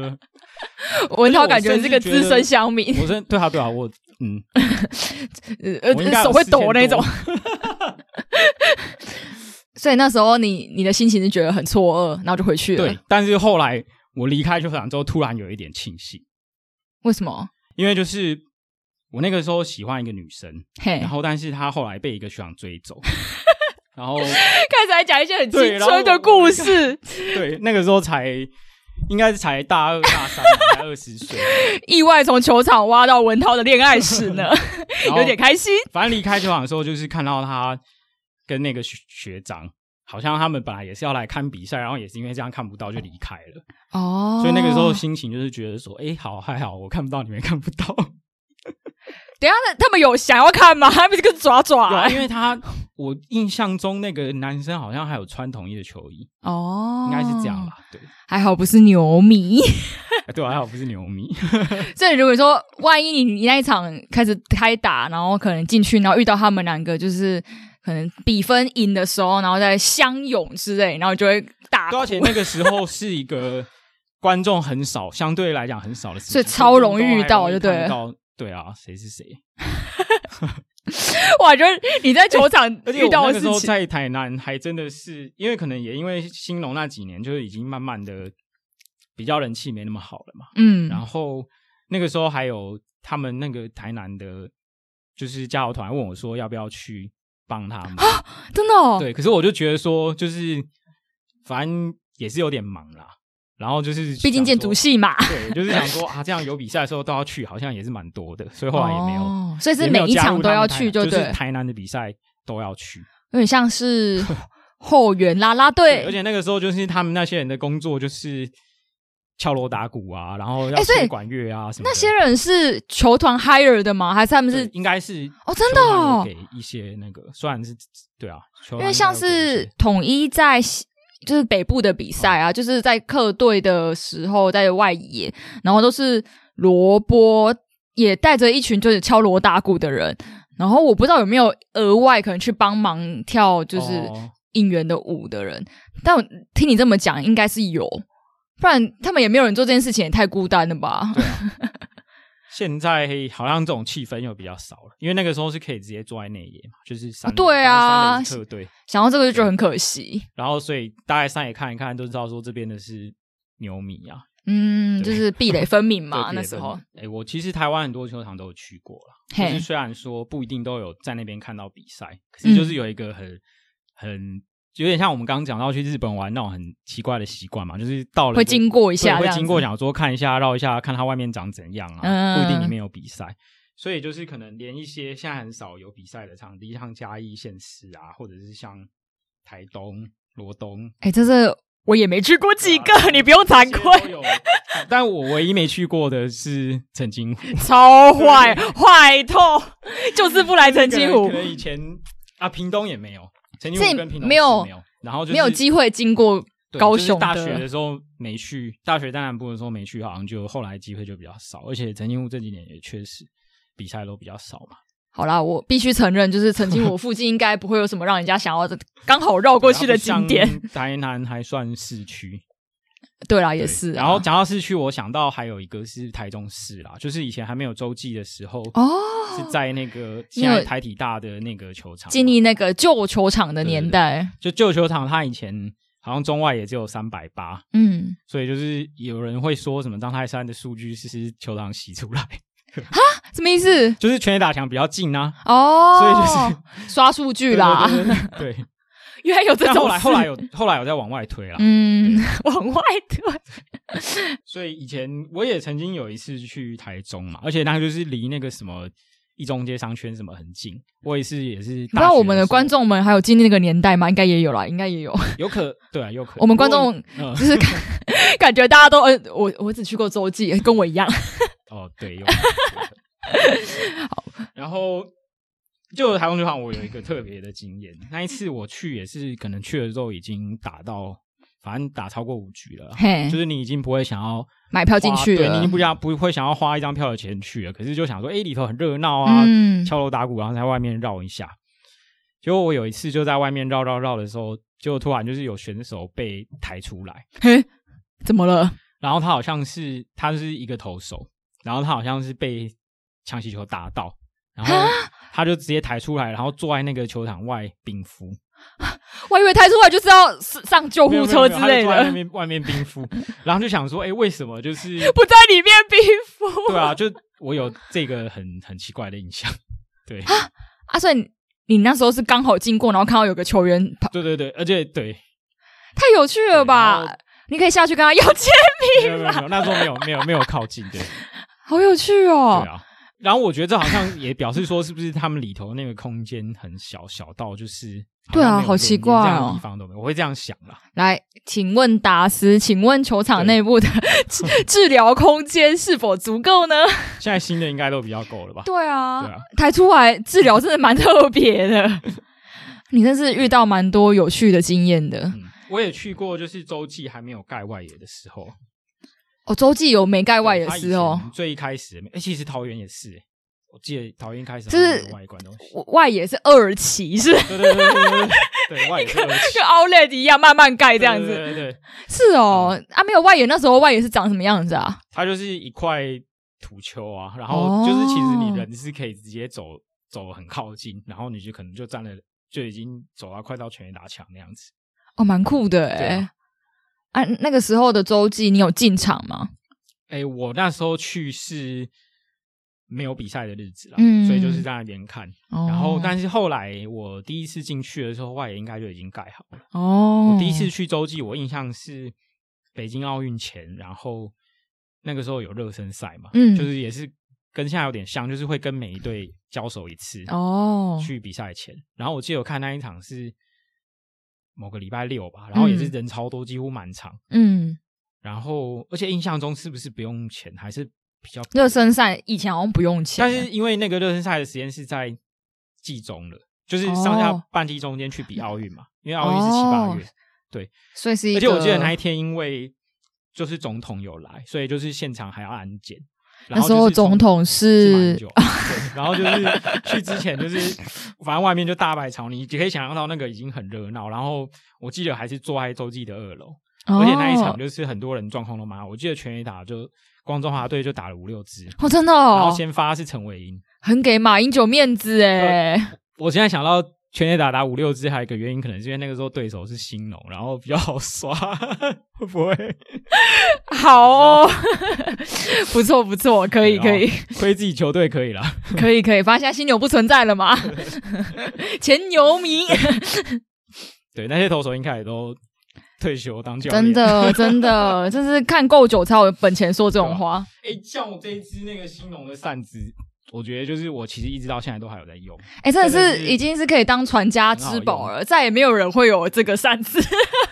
Speaker 1: 文涛感觉是个资深乡民。
Speaker 2: 我真对啊，对啊，我嗯，*laughs*
Speaker 1: 呃，手会抖那种。*laughs* 所以那时候你你的心情是觉得很错愕，然后就回去了。
Speaker 2: 对，但是后来我离开球场之后，突然有一点庆幸。
Speaker 1: 为什么？
Speaker 2: 因为就是我那个时候喜欢一个女生，嘿然后但是她后来被一个学长追走。*laughs* 然后开
Speaker 1: 始来讲一些很青春的故事。*laughs*
Speaker 2: 对，那个时候才应该是才大二大三，才二十岁，
Speaker 1: 意外从球场挖到文涛的恋爱史呢，*laughs* 有点开心。
Speaker 2: 反正离开球场的时候，就是看到他跟那个学学长，好像他们本来也是要来看比赛，然后也是因为这样看不到就离开了。哦，所以那个时候心情就是觉得说，哎，好还好，我看不到你们看不到。
Speaker 1: 等一下，他们有想要看吗？他们这个爪爪、欸，*laughs*
Speaker 2: 因为他我印象中那个男生好像还有穿统一的球衣哦，应该是这样吧？对，
Speaker 1: 还好不是牛迷，
Speaker 2: 对，还好不是牛迷。*laughs*
Speaker 1: 所以如果说万一你你那一场开始开打，然后可能进去，然后遇到他们两个，就是可能比分赢的时候，然后再相拥之类，然后就会打。
Speaker 2: 而且那个时候是一个 *laughs* 观众很少，相对来讲很少的
Speaker 1: 所以超容易遇到，就对。
Speaker 2: 对啊，谁是谁？
Speaker 1: 我觉得你在球场 *laughs* 遇到的事情，
Speaker 2: 那时候在台南还真的是，因为可能也因为兴隆那几年，就是已经慢慢的比较人气没那么好了嘛。嗯，然后那个时候还有他们那个台南的，就是加油团问我说要不要去帮他们啊？
Speaker 1: 真的哦？
Speaker 2: 对，可是我就觉得说，就是反正也是有点忙啦。然后就是，
Speaker 1: 毕竟建筑系嘛，
Speaker 2: 对，就是想说啊，这样有比赛的时候都要去，好像也是蛮多的，所以后来也没有，哦、
Speaker 1: 所以是每一场都要去就，
Speaker 2: 就是台南的比赛都要去，
Speaker 1: 有点像是 *laughs* 后援啦啦队，
Speaker 2: 而且那个时候就是他们那些人的工作就是敲锣打鼓啊，然后要吹管乐啊什么。
Speaker 1: 那些人是球团 hire 的吗？还是他们是？
Speaker 2: 应该是
Speaker 1: 哦，真的哦，
Speaker 2: 给一些那个，虽然是对啊，
Speaker 1: 因为像是统一在。就是北部的比赛啊，就是在客队的时候在外野，然后都是罗波也带着一群就是敲锣打鼓的人，然后我不知道有没有额外可能去帮忙跳就是应援的舞的人，但我听你这么讲，应该是有，不然他们也没有人做这件事情，也太孤单了吧？对啊。
Speaker 2: 现在好像这种气氛又比较少了，因为那个时候是可以直接坐在内野嘛，就是三啊，
Speaker 1: 对啊，
Speaker 2: 客队。
Speaker 1: 想到这个就觉得很可惜。
Speaker 2: 然后所以大概上野看一看，都知道说这边的是牛迷啊，
Speaker 1: 嗯，就是壁垒分明嘛。*laughs* 那时候，
Speaker 2: 哎、欸，我其实台湾很多球场都有去过了，就是虽然说不一定都有在那边看到比赛，可是就是有一个很、嗯、很。有点像我们刚刚讲到去日本玩那种很奇怪的习惯嘛，就是到了
Speaker 1: 会经过一下，
Speaker 2: 会经过想说看一下绕一下，看它外面长怎样啊，嗯、不一定里面有比赛，所以就是可能连一些现在很少有比赛的场地，像嘉义县市啊，或者是像台东罗东，
Speaker 1: 哎、欸，这是我也没去过几个，啊、你不用惭愧。
Speaker 2: 但我唯一没去过的是澄清湖，*laughs*
Speaker 1: 超坏 *laughs* 坏透，就是不来澄清湖。
Speaker 2: 可能以前啊，屏东也没有。澄清湖跟屏东没
Speaker 1: 有，
Speaker 2: 然后就是
Speaker 1: 没有机会经过高雄、
Speaker 2: 就是、大学的时候没去，大学在南部的时候没去，好像就后来机会就比较少，而且陈金武这几年也确实比赛都比较少嘛。
Speaker 1: 好啦，我必须承认，就是曾经我附近应该不会有什么让人家想要刚好绕过去的景点。
Speaker 2: 台南还算市区。
Speaker 1: 对啦，也是。
Speaker 2: 然后讲到市区，我想到还有一个是台中市啦，就是以前还没有洲际的时候，哦，是在那个现在台体大的那个球场，
Speaker 1: 经历那个旧球场的年代。
Speaker 2: 对对对，就旧球场，它以前好像中外也只有三百八，嗯，所以就是有人会说什么张泰山的数据是球场洗出来，
Speaker 1: 哈，什么意思？
Speaker 2: 就是全垒打墙比较近啊，
Speaker 1: 哦，
Speaker 2: 所以就是
Speaker 1: 刷数据啦，
Speaker 2: 对，对，对，对。对
Speaker 1: 原来有这种，
Speaker 2: 后来后来有后来有在往外推了，
Speaker 1: 嗯，*laughs* 往外推。*laughs*
Speaker 2: 所以以前我也曾经有一次去台中嘛，而且那个就是离那个什么一中街商圈什么很近。我也是也是，不知道
Speaker 1: 我们的观众们还有经历那个年代吗？应该也有啦，应该也有。
Speaker 2: 有可 *laughs* 对啊，有可。
Speaker 1: 我们观众就是感、嗯、感觉大家都呃，我我只去过洲际，跟我一样。
Speaker 2: 哦，对，有可。好，然后。就台风球场，我有一个特别的经验。那一次我去也是，可能去了之后已经打到，反正打超过五局了。嘿，就是你已经不会想要
Speaker 1: 买票进去了，
Speaker 2: 对，你已经不想不会想要花一张票的钱去了。可是就想说，哎、欸，里头很热闹啊，嗯、敲锣打鼓，然后在外面绕一下。结果我有一次就在外面绕绕绕的时候，就突然就是有选手被抬出来。
Speaker 1: 嘿，怎么了？*laughs*
Speaker 2: 然后他好像是他是一个投手，然后他好像是被强袭球打到。然后他就直接抬出来，然后坐在那个球场外冰敷。
Speaker 1: 我以为抬出来就是要上救护车之类的。
Speaker 2: 在外面外面冰敷，然后就想说，哎，为什么就是 *laughs*
Speaker 1: 不在里面冰敷？
Speaker 2: 对啊，就我有这个很很奇怪的印象。对啊，
Speaker 1: 啊，所以你那时候是刚好经过，然后看到有个球员跑。
Speaker 2: 对对对，而且对，
Speaker 1: 太有趣了吧？你可以下去跟他要签名吗？
Speaker 2: 没有没有，那时候没有没有没有靠近，对，*laughs*
Speaker 1: 好有趣哦。
Speaker 2: 对啊。然后我觉得这好像也表示说，是不是他们里头那个空间很小，小到就是
Speaker 1: 对啊，好奇怪哦，
Speaker 2: 这样的地方都没有，我会这样想啦。
Speaker 1: 来，请问达斯，请问球场内部的 *laughs* 治治疗空间是否足够呢？
Speaker 2: 现在新的应该都比较够了吧？
Speaker 1: 对啊，对啊，抬出来治疗真的蛮特别的。*laughs* 你真是遇到蛮多有趣的经验的。
Speaker 2: 嗯，我也去过，就是洲际还没有盖外野的时候。
Speaker 1: 哦，洲际有没盖外野的时候，
Speaker 2: 最一开始，哎、欸，其实桃园也是，哎，我记得桃园开始就是外观东西，
Speaker 1: 外野是二期，是，
Speaker 2: 对对对对对，对外野跟
Speaker 1: outlet 一样，慢慢盖这样子，
Speaker 2: 对对，对对，
Speaker 1: 是哦，嗯、啊，没有外野，那时候外野是长什么样子啊？
Speaker 2: 它就是一块土丘啊，然后就是其实你人是可以直接走走很靠近，然后你就可能就站了，就已经走到快到全垒打墙那样子，
Speaker 1: 哦，蛮酷的，哎。啊，那个时候的洲际，你有进场吗？
Speaker 2: 哎、欸，我那时候去是没有比赛的日子了，
Speaker 1: 嗯，
Speaker 2: 所以就是在那边看。
Speaker 1: 哦、
Speaker 2: 然后，但是后来我第一次进去的时候，外野应该就已经盖好了。
Speaker 1: 哦，
Speaker 2: 我第一次去洲际，我印象是北京奥运前，然后那个时候有热身赛嘛，嗯，就是也是跟现在有点像，就是会跟每一队交手一次。哦，去比赛前，然后我记得我看那一场是某个礼拜六吧，然后也是人超多，几乎满场。嗯，然后而且印象中是不是不用钱，还是
Speaker 1: 比较？热身赛以前好像不用钱，
Speaker 2: 但是因为那个热身赛的时间是在季中了，就是上下半季中间去比奥运嘛，因为奥运是七八月，哦、对，
Speaker 1: 所以是一。
Speaker 2: 而且我记得那一天，因为就是总统有来，所以就是现场还要安检。
Speaker 1: 那时候总统是，*laughs*
Speaker 2: 然后就是去之前就是，反正外面就大摆场，你可以想象到那个已经很热闹。然后我记得还是坐在洲际的二楼，哦、而且那一场就是很多人状况都蛮好。我记得全垒打就。光中华队就打了五六支
Speaker 1: 哦，真的哦。
Speaker 2: 然后先发是陈伟英，
Speaker 1: 很给马英九面子哎。
Speaker 2: 我现在想到全垒打打五六支，还有一个原因，可能是因为那个时候对手是新农，然后比较好刷，*laughs* 会不会？
Speaker 1: 好哦，*laughs* 不错不错，可以可以。
Speaker 2: 亏自己球队可以了，*laughs*
Speaker 1: 可以可以。发现现在犀牛不存在了吗？前牛迷。
Speaker 2: 对，那些投手应该也都。退休当教练，
Speaker 1: 真的真的，就是看够久才有本钱说这种话。
Speaker 2: 哎、欸，像我这一支那个新农的扇子，我觉得就是我其实一直到现在都还有在用。
Speaker 1: 哎、欸，真的是已经是可以当传家之宝了，再也没有人会有这个扇子。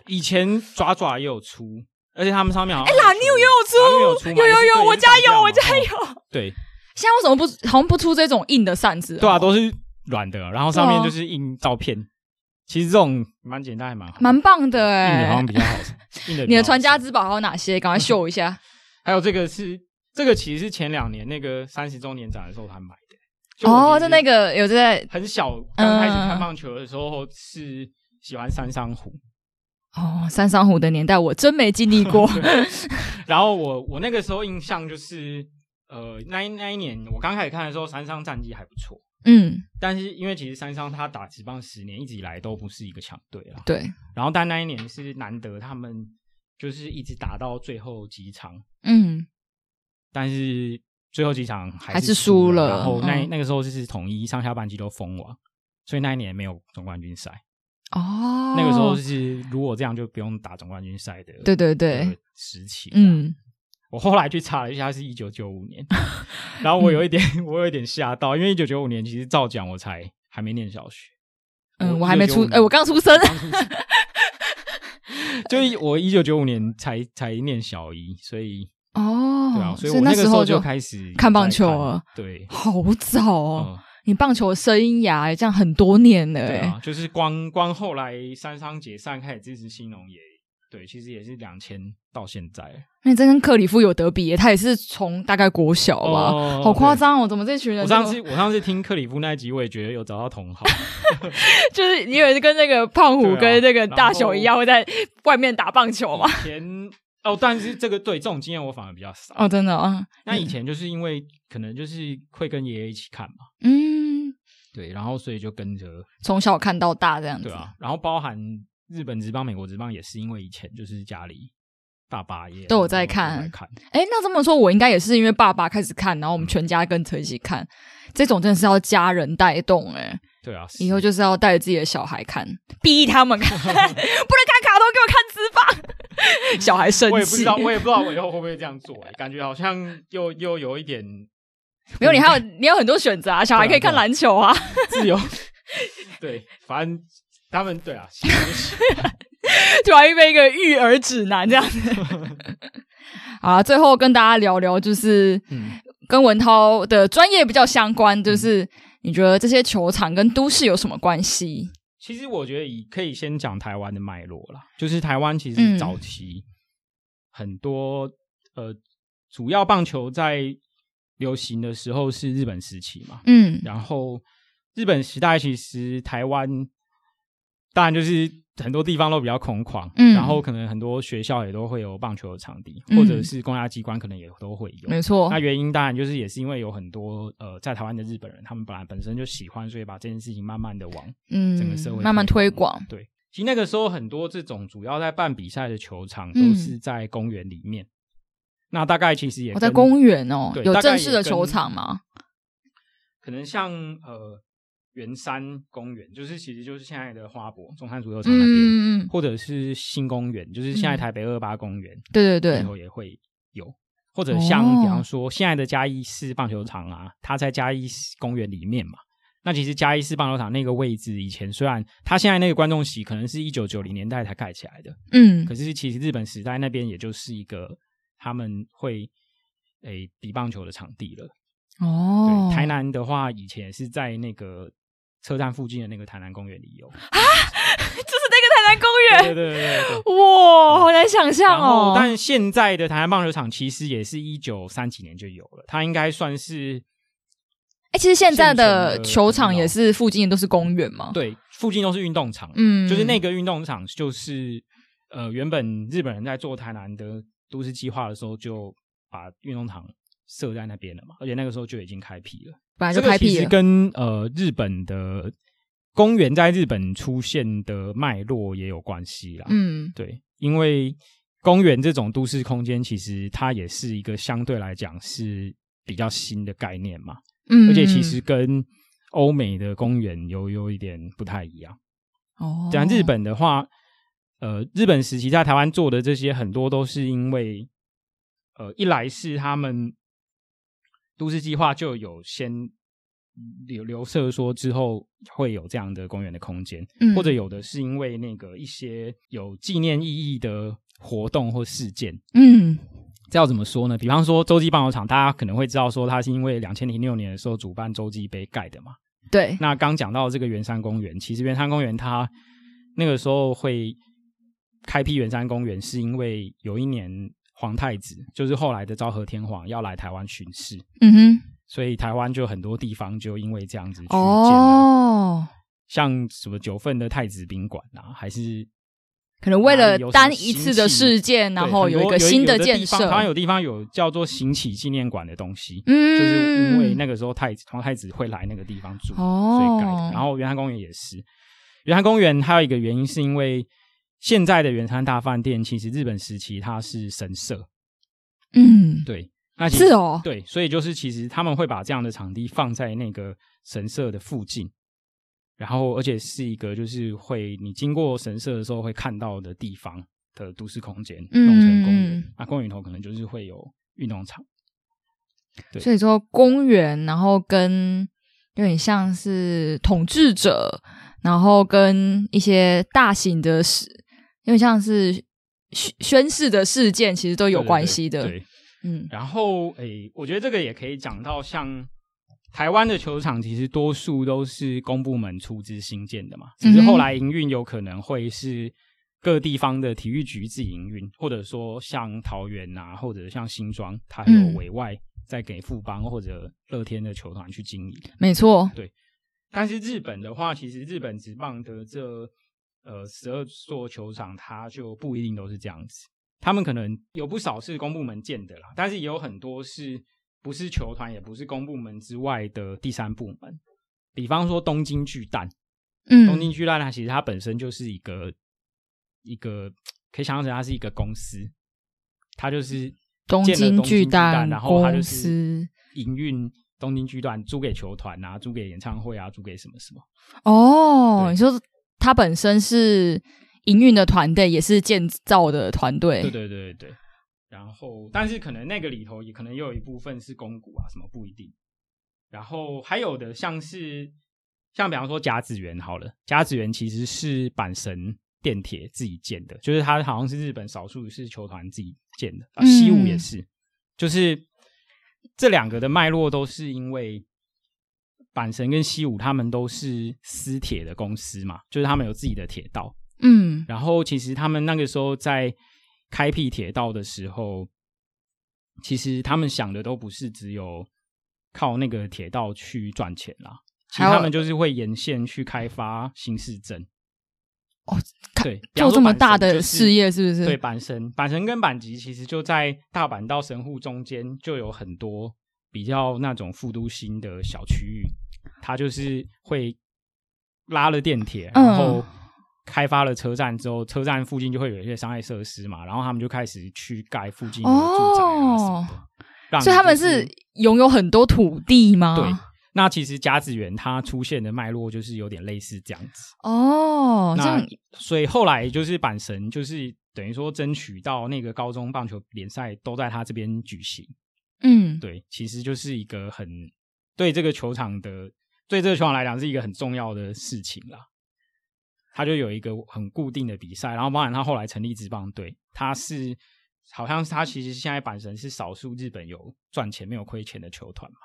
Speaker 2: 以前爪爪也有出，而且他们上面好像
Speaker 1: 哎，拉妞也有出，有有有，我家有，我家有。
Speaker 2: 对，
Speaker 1: 现在为什么不好像不出这种硬的扇子？
Speaker 2: 对啊，都是软的，然后上面就是印照片。其实这种蛮简单，还蛮
Speaker 1: 蛮棒的哎，
Speaker 2: 硬的好像比较好。*laughs* 硬的，
Speaker 1: 你的传家之宝还有哪些？赶快秀一下。*laughs*
Speaker 2: 还有这个是这个，其实是前两年那个三十周年展的时候他买
Speaker 1: 的。哦，就那个有在
Speaker 2: 很小刚开始看棒球的时候是喜欢三商虎。
Speaker 1: 哦，三商虎的年代我真没经历过。*laughs*
Speaker 2: 然后我我那个时候印象就是，呃，那一那一年我刚开始看的时候，三商战绩还不错。嗯，但是因为其实三商他打职棒十年，一直以来都不是一个强队了。
Speaker 1: 对。
Speaker 2: 然后但那一年是难得他们就是一直打到最后几场，
Speaker 1: 嗯。
Speaker 2: 但是最后几场还
Speaker 1: 是输了。
Speaker 2: 然后那那个时候就是统一上下半季都封王，所以那一年没有总冠军赛。
Speaker 1: 哦。
Speaker 2: 那个时候是如果这样就不用打总冠军赛的。
Speaker 1: 对对对。
Speaker 2: 时期。
Speaker 1: 嗯。
Speaker 2: 我后来去查了一下，是一九九五年，*laughs* 然后我有一点，嗯、*laughs* 我有一点吓到，因为一九九五年其实照讲我才还没念小学，
Speaker 1: 嗯，我还没出，哎、欸，我刚出生，*laughs*
Speaker 2: 就我一九九五年才才念小一，所以
Speaker 1: 哦，
Speaker 2: 对啊，所以我那个时候就开始
Speaker 1: 看棒球了，
Speaker 2: 对，*laughs*
Speaker 1: 好早哦，嗯、你棒球的生涯这样很多年了，对
Speaker 2: 啊，就是光光后来三商解散开始支持兴农也。对，其实也是两千到现在。
Speaker 1: 那你真跟克里夫有得比耶，他也是从大概国小吧，哦、*laughs* 好夸张哦！怎么这群人？
Speaker 2: 我上次我上次听克里夫那一集，我也觉得有找到同好，*laughs*
Speaker 1: 就是你以为是跟那个胖虎跟那个大雄一样，会在外面打棒球吗？
Speaker 2: 以前哦，但是这个对这种经验我反而比较少
Speaker 1: 哦，真的啊。
Speaker 2: 那以前就是因为可能就是会跟爷爷一起看嘛，
Speaker 1: 嗯，
Speaker 2: 对，然后所以就跟着
Speaker 1: 从小看到大这样子，
Speaker 2: 对啊，然后包含。日本职棒、美国职棒也是因为以前就是家里爸爸也
Speaker 1: 都有在看。看哎、欸，那这么说，我应该也是因为爸爸开始看，然后我们全家跟着一起看。这种真的是要家人带动哎、欸。
Speaker 2: 对啊，
Speaker 1: 以后就是要带着自己的小孩看，逼他们看，*laughs* 不能看卡通，给我看脂肪。*laughs* 小孩生气，
Speaker 2: 我也不知道，我也不知道我以后会不会这样做、欸。感觉好像又又有一点，
Speaker 1: 没有你还有你有很多选择啊，小孩可以看篮球啊，
Speaker 2: 自由。*laughs* 对，反正。他们对啊，*laughs*
Speaker 1: 突然变一个育儿指南这样子。啊，最后跟大家聊聊，就是跟文涛的专业比较相关，就是你觉得这些球场跟都市有什么关系？
Speaker 2: 其实我觉得以可以先讲台湾的脉络啦，就是台湾其实早期很多、嗯、呃，主要棒球在流行的时候是日本时期嘛，
Speaker 1: 嗯，
Speaker 2: 然后日本时代其实台湾。当然，就是很多地方都比较空旷，嗯，然后可能很多学校也都会有棒球的场地，嗯、或者是公家机关可能也都会有，
Speaker 1: 没错。
Speaker 2: 那原因当然就是也是因为有很多呃在台湾的日本人，他们本来本身就喜欢，所以把这件事情慢慢的往嗯整个社会、嗯、
Speaker 1: 慢慢推广。
Speaker 2: 对，其实那个时候很多这种主要在办比赛的球场都是在公园里面。嗯、那大概其实也、
Speaker 1: 哦、在公园哦，有正式的球场吗？
Speaker 2: 可能像呃圆山公园，就是其实就是现在的花博中山足球场那边，或者是新公园，就是现在台北二八公园，
Speaker 1: 对对对，
Speaker 2: 然后也会有，或者像比方说现在的嘉义市棒球场啊，它在嘉义公园里面嘛。那其实嘉义市棒球场那个位置，以前虽然它现在那个观众席可能是一九九零年代才盖起来的，
Speaker 1: 嗯，
Speaker 2: 可是其实日本时代那边也就是一个他们会诶比棒球的场地了。
Speaker 1: 哦，
Speaker 2: 对，台南的话以前是在那个车站附近的那个台南公园里有啊，*laughs*
Speaker 1: 就是那个台南公
Speaker 2: 园，对对对
Speaker 1: 哇，好难想象哦。
Speaker 2: 但现在的台南棒球场其实也是一九三几年就有了，它应该算是。
Speaker 1: 哎、欸，其实现在的球场也是附近都是公园吗？
Speaker 2: 对，附近都是运动场。
Speaker 1: 嗯，
Speaker 2: 就是那个运动场，就是呃，原本日本人在做台南的都市计划的时候，就把运动场设在那边了嘛。而且那个时候就已经开辟了，
Speaker 1: 本来就开辟了。这个其实
Speaker 2: 跟呃日本的公园在日本出现的脉络也有关系啦。
Speaker 1: 嗯，
Speaker 2: 对，因为公园这种都市空间，其实它也是一个相对来讲是比较新的概念嘛。
Speaker 1: 嗯，
Speaker 2: 而且其实跟欧美的公园有有一点不太一样
Speaker 1: 哦。
Speaker 2: 讲日本的话，呃，日本时期在台湾做的这些很多都是因为，呃，一来是他们都市计划就有先留留设说之后会有这样的公园的空间，
Speaker 1: 嗯，
Speaker 2: 或者有的是因为那个一些有纪念意义的活动或事件，
Speaker 1: 嗯。
Speaker 2: 这要怎么说呢？比方说洲际棒球场，大家可能会知道说它是因为两千零六年的时候主办洲际杯盖的嘛。
Speaker 1: 对。
Speaker 2: 那刚讲到这个圆山公园，其实圆山公园它那个时候会开辟圆山公园，是因为有一年皇太子，就是后来的昭和天皇要来台湾巡视。
Speaker 1: 嗯哼。
Speaker 2: 所以台湾就很多地方就因为这样子去建了，
Speaker 1: 哦，
Speaker 2: 像什么九份的太子宾馆啊，还是。
Speaker 1: 可能为了单一次的事件，然后有一个新的建设。
Speaker 2: 台湾有地方有叫做行启纪念馆的东西，
Speaker 1: 嗯，
Speaker 2: 就是因为那个时候太子皇太子会来那个地方住，
Speaker 1: 哦，
Speaker 2: 所以改的。然后圆山公园也是，圆山公园还有一个原因是因为现在的圆山大饭店其实日本时期它是神社，
Speaker 1: 嗯，
Speaker 2: 对，那
Speaker 1: 是哦，
Speaker 2: 对，所以就是其实他们会把这样的场地放在那个神社的附近。然后，而且是一个就是会你经过神社的时候会看到的地方的都市空间，弄成公园。那公园头可能就是会有运动场。对，
Speaker 1: 所以说公园，然后跟有点像是统治者，然后跟一些大型的事，有点像是宣宣誓的事件，其实都有关系的。
Speaker 2: 对，对，对，
Speaker 1: 嗯。
Speaker 2: 然后，诶，我觉得这个也可以讲到像。台湾的球场其实多数都是公部门出资兴建的嘛，只是后来营运有可能会是各地方的体育局自己营运，或者说像桃园啊，或者像新庄，它有委外再给富邦或者乐天的球团去经营。
Speaker 1: 没错，
Speaker 2: 对。但是日本的话，其实日本职棒的这呃十二座球场，它就不一定都是这样子，他们可能有不少是公部门建的啦，但是也有很多是。不是球团，也不是公部门之外的第三部门，比方说东京巨蛋，
Speaker 1: 嗯，
Speaker 2: 东京。巨蛋它其实它本身就是一个一个可以想象成它是一个公司，它就是 *laughs*
Speaker 1: 东京巨蛋，
Speaker 2: 然后它就是营运东京巨蛋，租给球团啊，租给演唱会啊，租给什么什么。
Speaker 1: 哦，你说它本身是营运的团队，也是建造的团队，
Speaker 2: 对对对对。然后，但是可能那个里头也可能又有一部分是公股啊，什么不一定。然后还有的像是，像比方说甲子园好了，甲子园其实是阪神电铁自己建的，就是它好像是日本少数是球团自己建的啊。西武也是，就是这两个的脉络都是因为阪神跟西武他们都是私铁的公司嘛，就是他们有自己的铁道。
Speaker 1: 嗯，
Speaker 2: 然后其实他们那个时候在。开辟铁道的时候，其实他们想的都不是只有靠那个铁道去赚钱啦，其实他们就是会沿线去开发新市镇。
Speaker 1: 哦，
Speaker 2: 对，
Speaker 1: 做这么大的事业是不是？
Speaker 2: 对，阪神、阪神跟阪急其实就在大阪到神户中间就有很多比较那种副都心的小区域，它就是会拉了电铁，然后。嗯开发了车站之后，车站附近就会有一些商业设施嘛，然后他们就开始去盖附近的住宅啊什么的。
Speaker 1: 哦，所以他们是拥有很多土地吗？
Speaker 2: 对，那其实甲子园它出现的脉络就是有点类似这样子
Speaker 1: 哦。
Speaker 2: 那所以后来就是阪神就是等于说争取到那个高中棒球联赛都在他这边举行。
Speaker 1: 嗯，
Speaker 2: 对，其实就是一个很对这个球场的对这个球场来讲是一个很重要的事情啦。他就有一个很固定的比赛，然后包含他后来成立职棒队，他是好像是他其实现在阪神是少数日本有赚钱没有亏钱的球团嘛。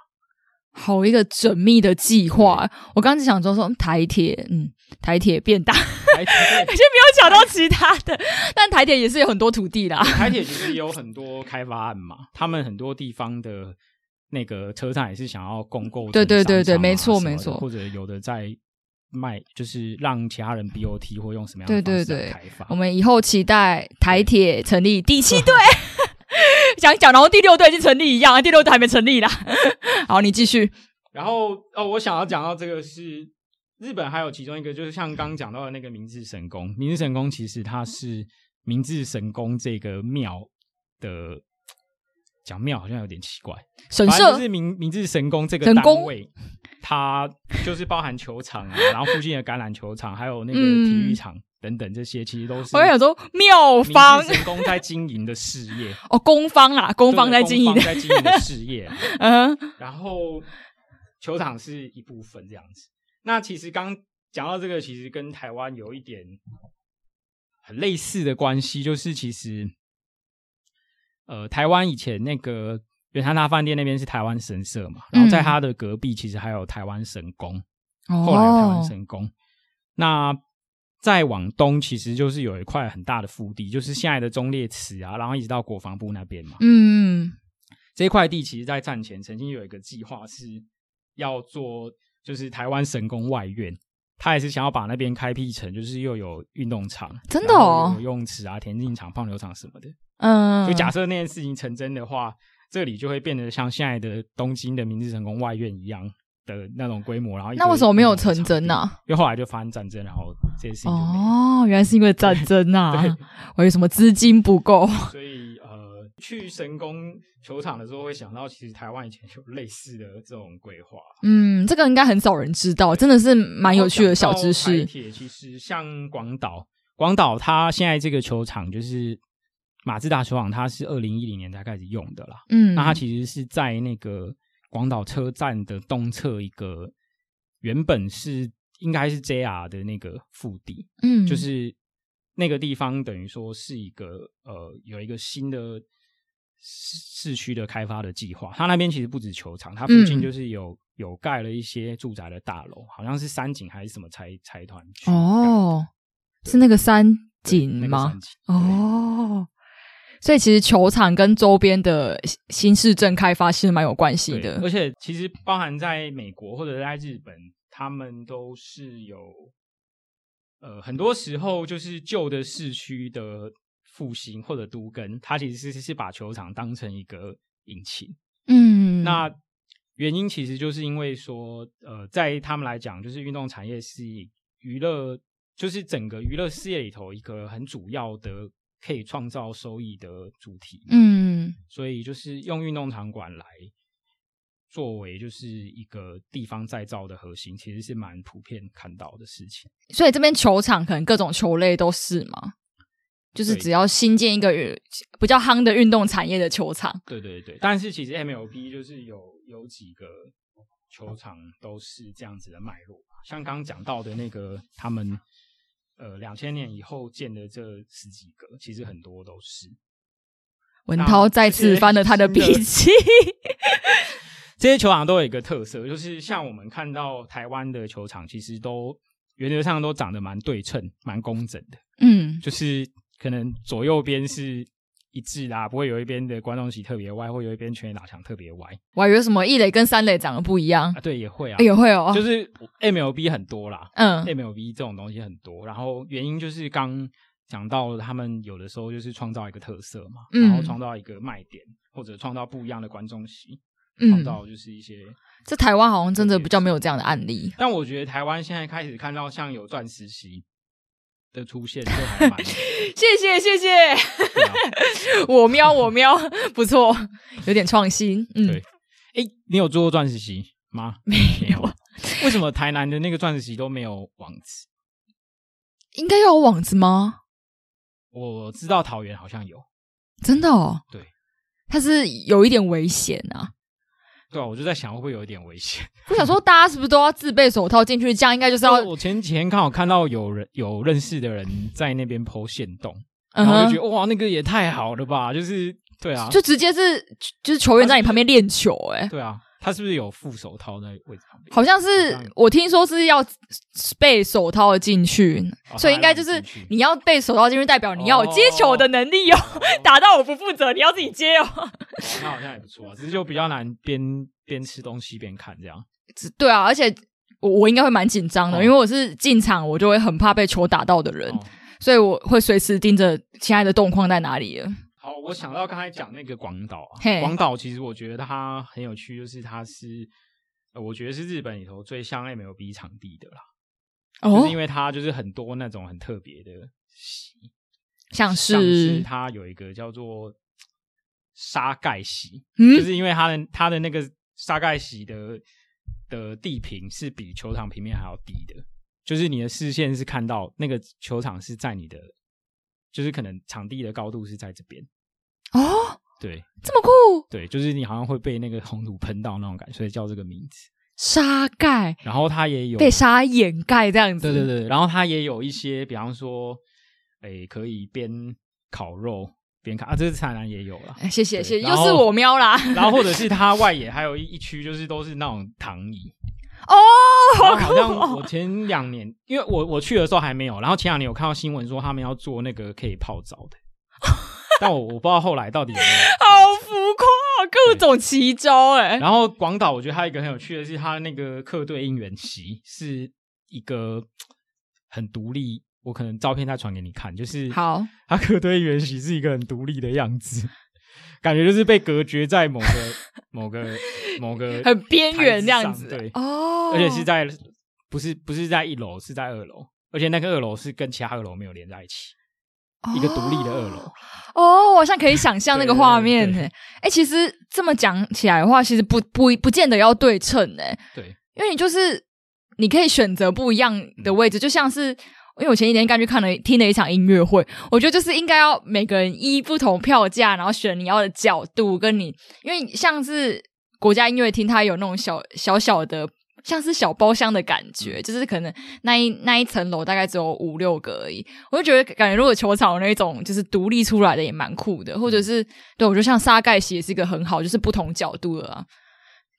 Speaker 1: 好一个缜密的计划，我刚刚只想说说台铁，嗯，台铁变大，台铁 *laughs* 先没有讲到其他的，但台铁也是有很多土地啦。
Speaker 2: 台铁其实 *laughs* 有很多开发案嘛，他们很多地方的那个车站也是想要共购，
Speaker 1: 对对对对，没错没错，
Speaker 2: 或者有的在卖，就是让其他人 BOT 或用什么样的方式。对对对，
Speaker 1: 我们以后期待台铁成立第七队。*laughs* 讲讲，然后第六队已经成立一样，第六队还没成立啦。*laughs* 好，你继续。
Speaker 2: 然后哦，我想要讲到这个是日本，还有其中一个就是像刚刚讲到的那个明治神宫。明治神宫其实它是明治神宫这个庙的，讲庙好像有点奇怪。
Speaker 1: 神社？
Speaker 2: 就是明明治神宫这个单位，它就是包含球场啊，*laughs* 然后附近的橄榄球场，还有那个体育场。嗯等等，这些其实都是我
Speaker 1: 想说庙方。
Speaker 2: 神宫在经营的事业。*laughs*
Speaker 1: 哦，宫方啦，宫方在经营
Speaker 2: 的。在经营的事业，*laughs* 嗯，然后球场是一部分这样子。那其实刚讲到这个，其实跟台湾有一点很类似的关系，就是其实呃，台湾以前那个原山大饭店那边是台湾神社嘛，然后在它的隔壁其实还有台湾神宫，嗯、后来有台湾神宫，哦、那。再往东，其实就是有一块很大的腹地，就是现在的忠烈祠啊，然后一直到国防部那边嘛。嗯，这块地其实，在战前曾经有一个计划是要做，就是台湾神宫外苑，他也是想要把那边开辟成，就是又有运动场，
Speaker 1: 真的哦，
Speaker 2: 游泳池啊、田径场、棒球场什么的。
Speaker 1: 嗯，
Speaker 2: 就假设那件事情成真的话，这里就会变得像现在的东京的明治神宫外院一样。的那种规模，然后
Speaker 1: 那为什么没有成真呢？
Speaker 2: 因为后来就发生战争，然后这件事情
Speaker 1: 哦，原来是因为战争 *laughs* 呐，我有什么资金不够，
Speaker 2: 所以呃，去神宫球场的时候会想到，其实台湾以前有类似的这种规划。
Speaker 1: 嗯，这个应该很少人知道，真的是蛮有趣的小知识。
Speaker 2: 台铁其实像广岛，广岛它现在这个球场就是马自达球场，它是二零一零年才开始用的啦。嗯，那它其实是在那个。广岛车站的东侧一个原本是应该是 JR 的那个腹地，嗯，就是那个地方等于说是一个呃有一个新的市区的开发的计划。它那边其实不止球场，它附近就是有、嗯、有盖了一些住宅的大楼，好像是三井还是什么财财团
Speaker 1: 哦，是那个三井吗？那个、哦。所以其实球场跟周边的新市镇开发是蛮有关系的，
Speaker 2: 而且其实包含在美国或者在日本，他们都是有，呃，很多时候就是旧的市区的复兴或者都更，它其实是是把球场当成一个引擎。嗯，那原因其实就是因为说，呃，在他们来讲，就是运动产业是娱乐，就是整个娱乐事业里头一个很主要的。可以创造收益的主题，嗯，所以就是用运动场馆来作为就是一个地方再造的核心，其实是蛮普遍看到的事情。
Speaker 1: 所以这边球场可能各种球类都是吗？就是只要新建一个比较夯的运动产业的球场，
Speaker 2: 对对对。但是其实 MLB 就是有有几个球场都是这样子的脉络，像刚刚讲到的那个他们。呃，两千年以后建的这十几个，其实很多都是。
Speaker 1: 文涛再次翻了他的笔记。*laughs*
Speaker 2: 这些球场都有一个特色，就是像我们看到台湾的球场，其实都原则上都长得蛮对称、蛮工整的。嗯，就是可能左右边是。一致啦，不会有一边的观众席特别歪，或有一边全垒打墙特别歪。
Speaker 1: 我还以为什么一垒跟三垒长得不一样
Speaker 2: 啊？对，也会啊，
Speaker 1: 也会哦。
Speaker 2: 就是 MLB 很多啦，嗯，MLB 这种东西很多。然后原因就是刚讲到他们有的时候就是创造一个特色嘛，嗯、然后创造一个卖点，或者创造不一样的观众席，创造就是一些。
Speaker 1: 这台湾好像真的比较没有这样的案例。
Speaker 2: 但我觉得台湾现在开始看到像有钻石席。的出现就还蛮
Speaker 1: 谢 *laughs* 谢谢谢，啊、*laughs* 我喵我喵不错，有点创新。嗯，
Speaker 2: 对，哎、欸，你有做过钻石席？吗？*laughs*
Speaker 1: 没有。
Speaker 2: 为什么台南的那个钻石席都没有网子？
Speaker 1: 应该要有网子吗？
Speaker 2: 我知道桃园好像有，
Speaker 1: 真的哦。
Speaker 2: 对，
Speaker 1: 它是有一点危险啊。
Speaker 2: 对啊，我就在想会不会有一点危险。
Speaker 1: 我想说，大家是不是都要自备手套进去？这样应该就是要……
Speaker 2: 我前几天刚好看到有人有认识的人在那边剖线洞，然后我就觉得、uh. 哇，那个也太好了吧！就是对啊，
Speaker 1: 就直接是就是球员在你旁边练球、欸，哎，
Speaker 2: 对啊。他是不是有副手套在位置旁边？
Speaker 1: 好像是，我听说是要备手套进去，哦、所以应该就是你要备手套进去，代表你要有接球的能力哦。哦 *laughs* 打到我不负责，你要自己接哦。哦
Speaker 2: 那好像也不错啊，只是就比较难边边吃东西边看这样。
Speaker 1: 对啊，而且我我应该会蛮紧张的，哦、因为我是进场我就会很怕被球打到的人，哦、所以我会随时盯着亲爱的动况在哪里了。
Speaker 2: 好，我想到刚才讲那个广岛啊，
Speaker 1: 嘿
Speaker 2: 广岛其实我觉得它很有趣，就是它是，呃，我觉得是日本里头最像 MLB 场地的啦，哦，就是因为它就是很多那种很特别的席，
Speaker 1: 像是，
Speaker 2: 像是它有一个叫做沙盖席，
Speaker 1: 嗯，
Speaker 2: 就是因为它的它的那个沙盖席的的地平是比球场平面还要低的，就是你的视线是看到那个球场是在你的，就是可能场地的高度是在这边。
Speaker 1: 哦，
Speaker 2: 对，
Speaker 1: 这么酷，
Speaker 2: 对，就是你好像会被那个红土喷到那种感觉，所以叫这个名字
Speaker 1: 沙盖。
Speaker 2: 然后它也有
Speaker 1: 被沙掩盖这样子，
Speaker 2: 对对对。然后它也有一些，比方说，哎，可以边烤肉边看啊，这是台南也有了。
Speaker 1: 谢谢谢，又是我喵啦。*laughs*
Speaker 2: 然后或者是它外野还有一一区，就是都是那种躺椅
Speaker 1: 哦，好酷。
Speaker 2: 好像我前两年，因为我我去的时候还没有，然后前两年有看到新闻说他们要做那个可以泡澡的。*laughs* 但我我不知道后来到底有没有 *laughs*
Speaker 1: 好浮夸，各种奇招哎、欸。
Speaker 2: 然后广岛，我觉得它一个很有趣的是，它那个客队应援席是一个很独立。我可能照片再传给你看，就是
Speaker 1: 好，*laughs*
Speaker 2: 它客队应援席是一个很独立的样子，感觉就是被隔绝在某个某个某个 *laughs*
Speaker 1: 很边缘这样子。
Speaker 2: 对
Speaker 1: 哦，
Speaker 2: 而且是在不是不是在一楼，是在二楼，而且那个二楼是跟其他二楼没有连在一起。一个独立的二楼
Speaker 1: 哦，我好像可以想象那个画面呢。哎、欸，其实这么讲起来的话，其实不不不见得要对称呢。
Speaker 2: 对，
Speaker 1: 因为你就是你可以选择不一样的位置，嗯、就像是因为我前几天刚去看了听了一场音乐会，我觉得就是应该要每个人依不同票价，然后选你要的角度，跟你因为像是国家音乐厅，它有那种小小小的。像是小包厢的感觉，就是可能那一那一层楼大概只有五六个而已。我就觉得感觉如果球场那种就是独立出来的也蛮酷的，或者是对我觉得像沙盖席也是一个很好，就是不同角度的啊。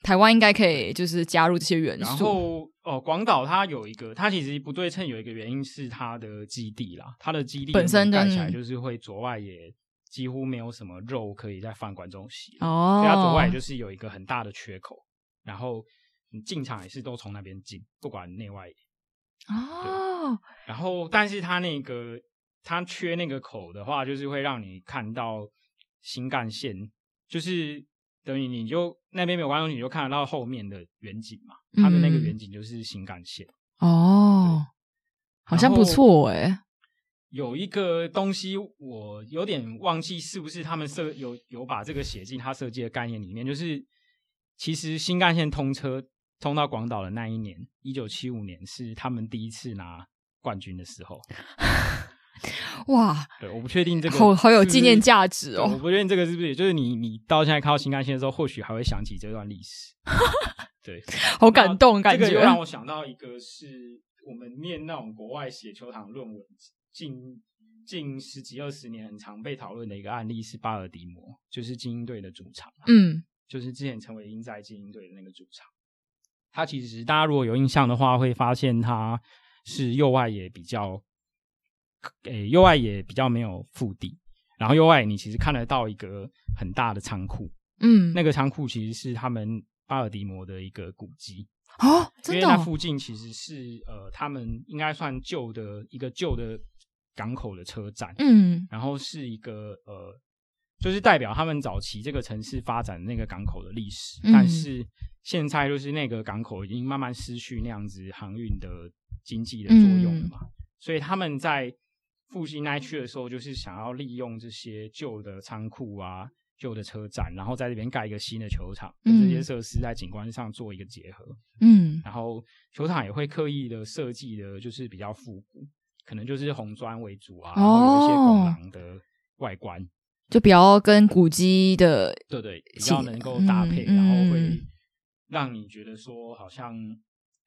Speaker 1: 台湾应该可以就是加入这些元素。
Speaker 2: 然后哦，广岛它有一个，它其实不对称有一个原因是它的基地啦，它的基地本身盖起来就是会左外也几乎没有什么肉可以在饭馆中洗
Speaker 1: 哦，
Speaker 2: 所以它左外就是有一个很大的缺口，然后。你进场也是都从那边进，不管内外。
Speaker 1: 哦。
Speaker 2: 然后，但是它那个它缺那个口的话，就是会让你看到新干线，就是等于你就那边没有观众，你就看得到后面的远景嘛。它的那个远景就是新干线。
Speaker 1: 哦。好像不错哎。
Speaker 2: 有一个东西我有点忘记是不是他们设有有把这个写进他设计的概念里面，就是其实新干线通车。通到广岛的那一年，一九七五年是他们第一次拿冠军的时候。*laughs*
Speaker 1: 哇！
Speaker 2: 对，我不确定这个
Speaker 1: 好好有纪念价值哦。
Speaker 2: 我不确定这个是不是，也就是你你到现在看到新干线的时候，或许还会想起这段历史。*laughs* 对，
Speaker 1: 好感动，感
Speaker 2: 觉。这个让我想到一个，是我们念那种国外写球场论文，近近十几二十年很常被讨论的一个案例是巴尔的摩，就是精英队的主场。
Speaker 1: 嗯，
Speaker 2: 就是之前成为英在精英队的那个主场。它其实大家如果有印象的话，会发现它是右外野比较，诶，右外野比较没有腹地，然后右外你其实看得到一个很大的仓库，
Speaker 1: 嗯，
Speaker 2: 那个仓库其实是他们巴尔的摩的一个古迹
Speaker 1: 哦，真的哦？
Speaker 2: 因为那附近其实是呃，他们应该算旧的一个旧的港口的车站，
Speaker 1: 嗯，
Speaker 2: 然后是一个呃。就是代表他们早期这个城市发展那个港口的历史，嗯、但是现在就是那个港口已经慢慢失去那样子航运的经济的作用了嘛，嗯、所以他们在复兴那一区的时候，就是想要利用这些旧的仓库啊，旧的车站，然后在这边盖一个新的球场，跟这些设施在景观上做一个结合。
Speaker 1: 嗯，
Speaker 2: 然后球场也会刻意的设计的，就是比较复古，可能就是红砖为主啊，然后有一些拱廊的外观，
Speaker 1: 就比较跟古迹的
Speaker 2: 对对比较能够搭配，
Speaker 1: 嗯、
Speaker 2: 然后会让你觉得说好像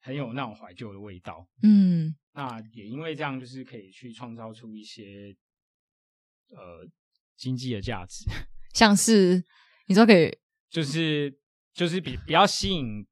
Speaker 2: 很有那种怀旧的味道。
Speaker 1: 嗯，
Speaker 2: 那也因为这样，就是可以去创造出一些呃经济的价值。*laughs*
Speaker 1: 像是你说可以，
Speaker 2: 就是就是比比较吸引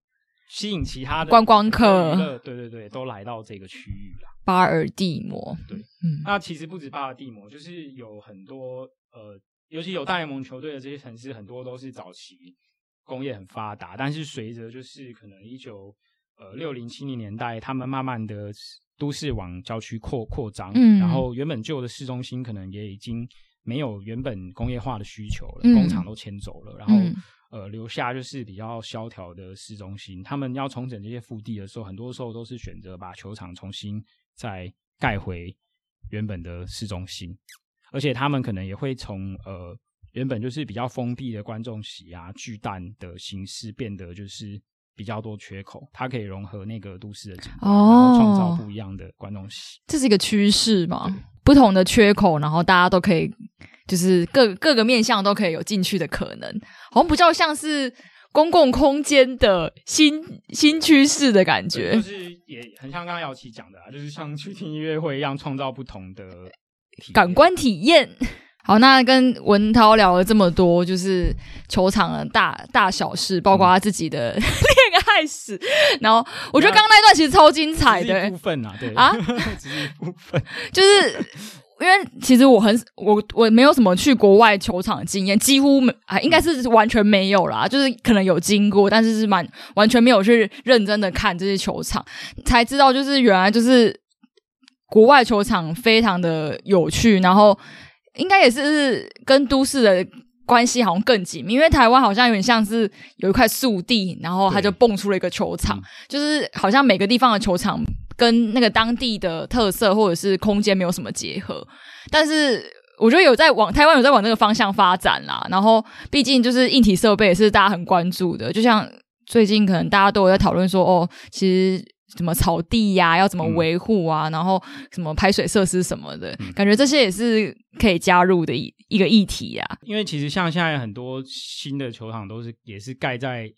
Speaker 2: 吸引其他的
Speaker 1: 观光客，
Speaker 2: 对对对，都来到这个区域了。
Speaker 1: 巴尔的摩，
Speaker 2: 对，
Speaker 1: 嗯，
Speaker 2: 那其实不止巴尔的摩，就是有很多呃，尤其有大联盟球队的这些城市，很多都是早期工业很发达，但是随着就是可能一九呃六零七零年代，他们慢慢的都市往郊区扩扩张，嗯，然后原本旧的市中心可能也已经。没有原本工业化的需求了，嗯、工厂都迁走了，然后、嗯、呃留下就是比较萧条的市中心。他们要重整这些腹地的时候，很多时候都是选择把球场重新再盖回原本的市中心，而且他们可能也会从呃原本就是比较封闭的观众席啊巨蛋的形式，变得就是比较多缺口，它可以融合那个都市的景观，哦、然后创造不一样的观众席。
Speaker 1: 这是一个趋势嘛？不同的缺口，然后大家都可以，就是各各个面向都可以有进去的可能，好像比较像是公共空间的新新趋势的感觉，
Speaker 2: 就是也很像刚刚姚琪讲的啊，就是像去听音乐会一样，创造不同的
Speaker 1: 感官体验。*laughs* 好，那跟文涛聊了这么多，就是球场的大大小事，包括他自己的 *laughs* 恋爱史。然后我觉得刚刚那一段其实超精彩的，
Speaker 2: 部分啊，对。
Speaker 1: 啊，*laughs*
Speaker 2: 只是一部分，
Speaker 1: 就是因为其实我很我我没有什么去国外球场的经验，几乎没啊，应该是完全没有啦，就是可能有经过，但是是蛮完全没有去认真的看这些球场，才知道就是原来就是国外球场非常的有趣，然后。应该也是跟都市的关系好像更紧密，因为台湾好像有点像是有一块速地，然后它就蹦出了一个球场，嗯、就是好像每个地方的球场跟那个当地的特色或者是空间没有什么结合。但是我觉得有在往台湾有在往那个方向发展啦，然后毕竟就是硬体设备也是大家很关注的，就像最近可能大家都有在讨论说，哦，其实。什么草地呀、啊，要怎么维护啊？嗯、然后什么排水设施什么的，嗯、感觉这些也是可以加入的一一个议题啊。
Speaker 2: 因为其实像现在很多新的球场都是也是盖在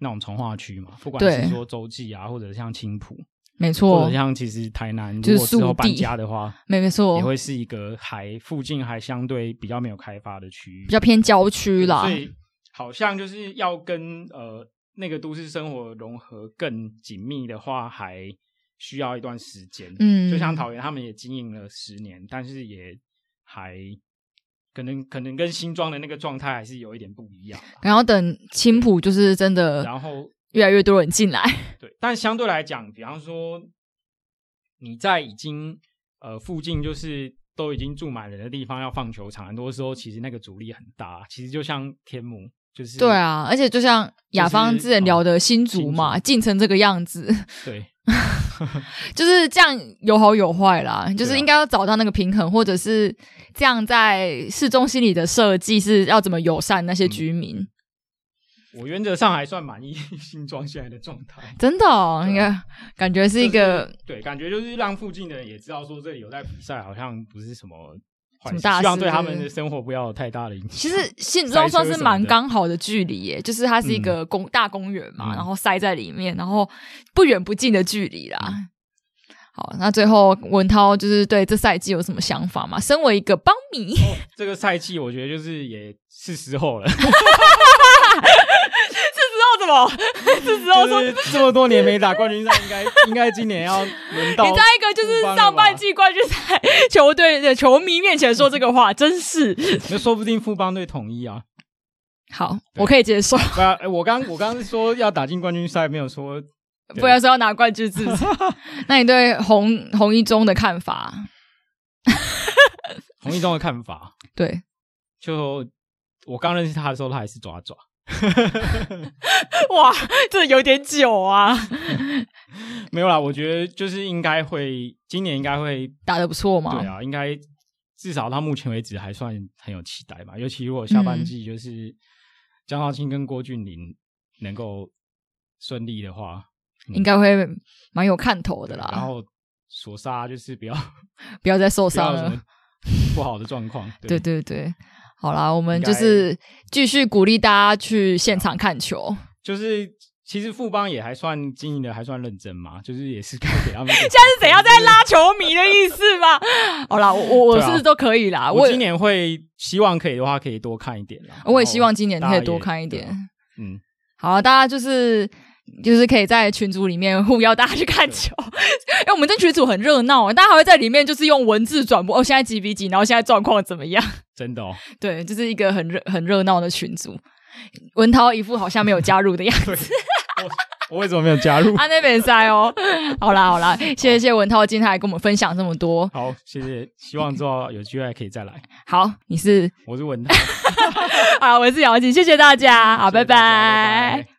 Speaker 2: 那种从化区嘛，不管是说洲际啊，或者像青浦，
Speaker 1: 没错，
Speaker 2: 或者像其实台南，如果之后搬家的话，
Speaker 1: 没错，
Speaker 2: 也会是一个还附近还相对比较没有开发的区域，
Speaker 1: 比较偏郊区啦。
Speaker 2: 所以好像就是要跟呃。那个都市生活融合更紧密的话，还需要一段时间。嗯，就像桃园，他们也经营了十年，但是也还可能可能跟新庄的那个状态还是有一点不一样。
Speaker 1: 然后等青浦就是真的，然后越来越多人进来。
Speaker 2: 对，但相对来讲，比方说你在已经呃附近就是都已经住满人的地方要放球场，很多时候其实那个阻力很大。其实就像天母。就是
Speaker 1: 对啊，而且就像雅芳之前聊的新竹嘛，进成这个样子，
Speaker 2: 对，*laughs*
Speaker 1: 就是这样有好有坏啦，就是应该要找到那个平衡，或者是这样在市中心里的设计是要怎么友善那些居民。嗯、*laughs*
Speaker 2: 我原则上还算满意 *laughs* 新庄现在的状态，
Speaker 1: 真的、哦，应该感觉是一个
Speaker 2: 对，感觉就是让附近的人也知道说这里有在比赛，好像不是什么。
Speaker 1: 什么大事？
Speaker 2: 希望对他们的生活不要有太大的影响。
Speaker 1: 其实新庄算是蛮刚好的距离耶，就是它是一个公、嗯、大公园嘛，然后塞在里面，然后不远不近的距离啦。嗯、好，那最后文涛就是对这赛季有什么想法吗？身为一个邦迷，
Speaker 2: 哦、这个赛季我觉得就是也是时候了。*laughs*
Speaker 1: 什么？*laughs* 是时候说
Speaker 2: 这么多年没打冠军赛，应该 *laughs* 应该今年要轮到。
Speaker 1: 你在一个就是上半季冠军赛球队的球迷面前说这个话，真是。
Speaker 2: 那说不定富邦队统一啊。
Speaker 1: 好，我可以接受。
Speaker 2: 不要，我刚我刚说要打进冠军赛，没有说 *laughs*
Speaker 1: 不要说要拿冠军，是不是？那你对洪洪一中的看法？
Speaker 2: 洪一中的看法？
Speaker 1: 对，
Speaker 2: 就我刚认识他的时候，他还是爪爪。*laughs*
Speaker 1: 哇，这有点久啊！*laughs*
Speaker 2: 没有啦，我觉得就是应该会，今年应该会
Speaker 1: 打得不错嘛。
Speaker 2: 对啊，应该至少到目前为止还算很有期待吧。尤其如果下半季就是江浩清跟郭俊麟能够顺利的话，
Speaker 1: 嗯、应该会蛮有看头的啦。
Speaker 2: 然后索杀就是不要 *laughs*
Speaker 1: 不要再受伤了，
Speaker 2: 不好的状况。
Speaker 1: 对对对，好啦，我们就是继续鼓励大家去现场看球，*laughs*
Speaker 2: 就是。其实富邦也还算经营的还算认真嘛，就是也是该给他们。*laughs* 现
Speaker 1: 在是怎样在拉球迷的意思吗？好啦，我我是都可以啦。
Speaker 2: 我今年会希望可以的话，可以多看一点啦。
Speaker 1: 我也希望今年可以多看一点。嗯，好，大家就是就是可以在群组里面互邀大家去看球，*laughs* 因为我们这群组很热闹，大家还会在里面就是用文字转播哦，现在几比几，然后现在状况怎么样？
Speaker 2: 真的哦，*laughs*
Speaker 1: 对，就是一个很热很热闹的群组。文涛一副好像没有加入的样子。
Speaker 2: 我为什么没有加入？
Speaker 1: 他那边塞哦。好啦好啦，谢谢文涛今天还跟我们分享这么多。
Speaker 2: 好，谢谢。希望之后有机会还可以再来。
Speaker 1: 好，你是？
Speaker 2: 我是文涛。*laughs*
Speaker 1: 好，我是姚吉，谢谢大家。好。拜拜。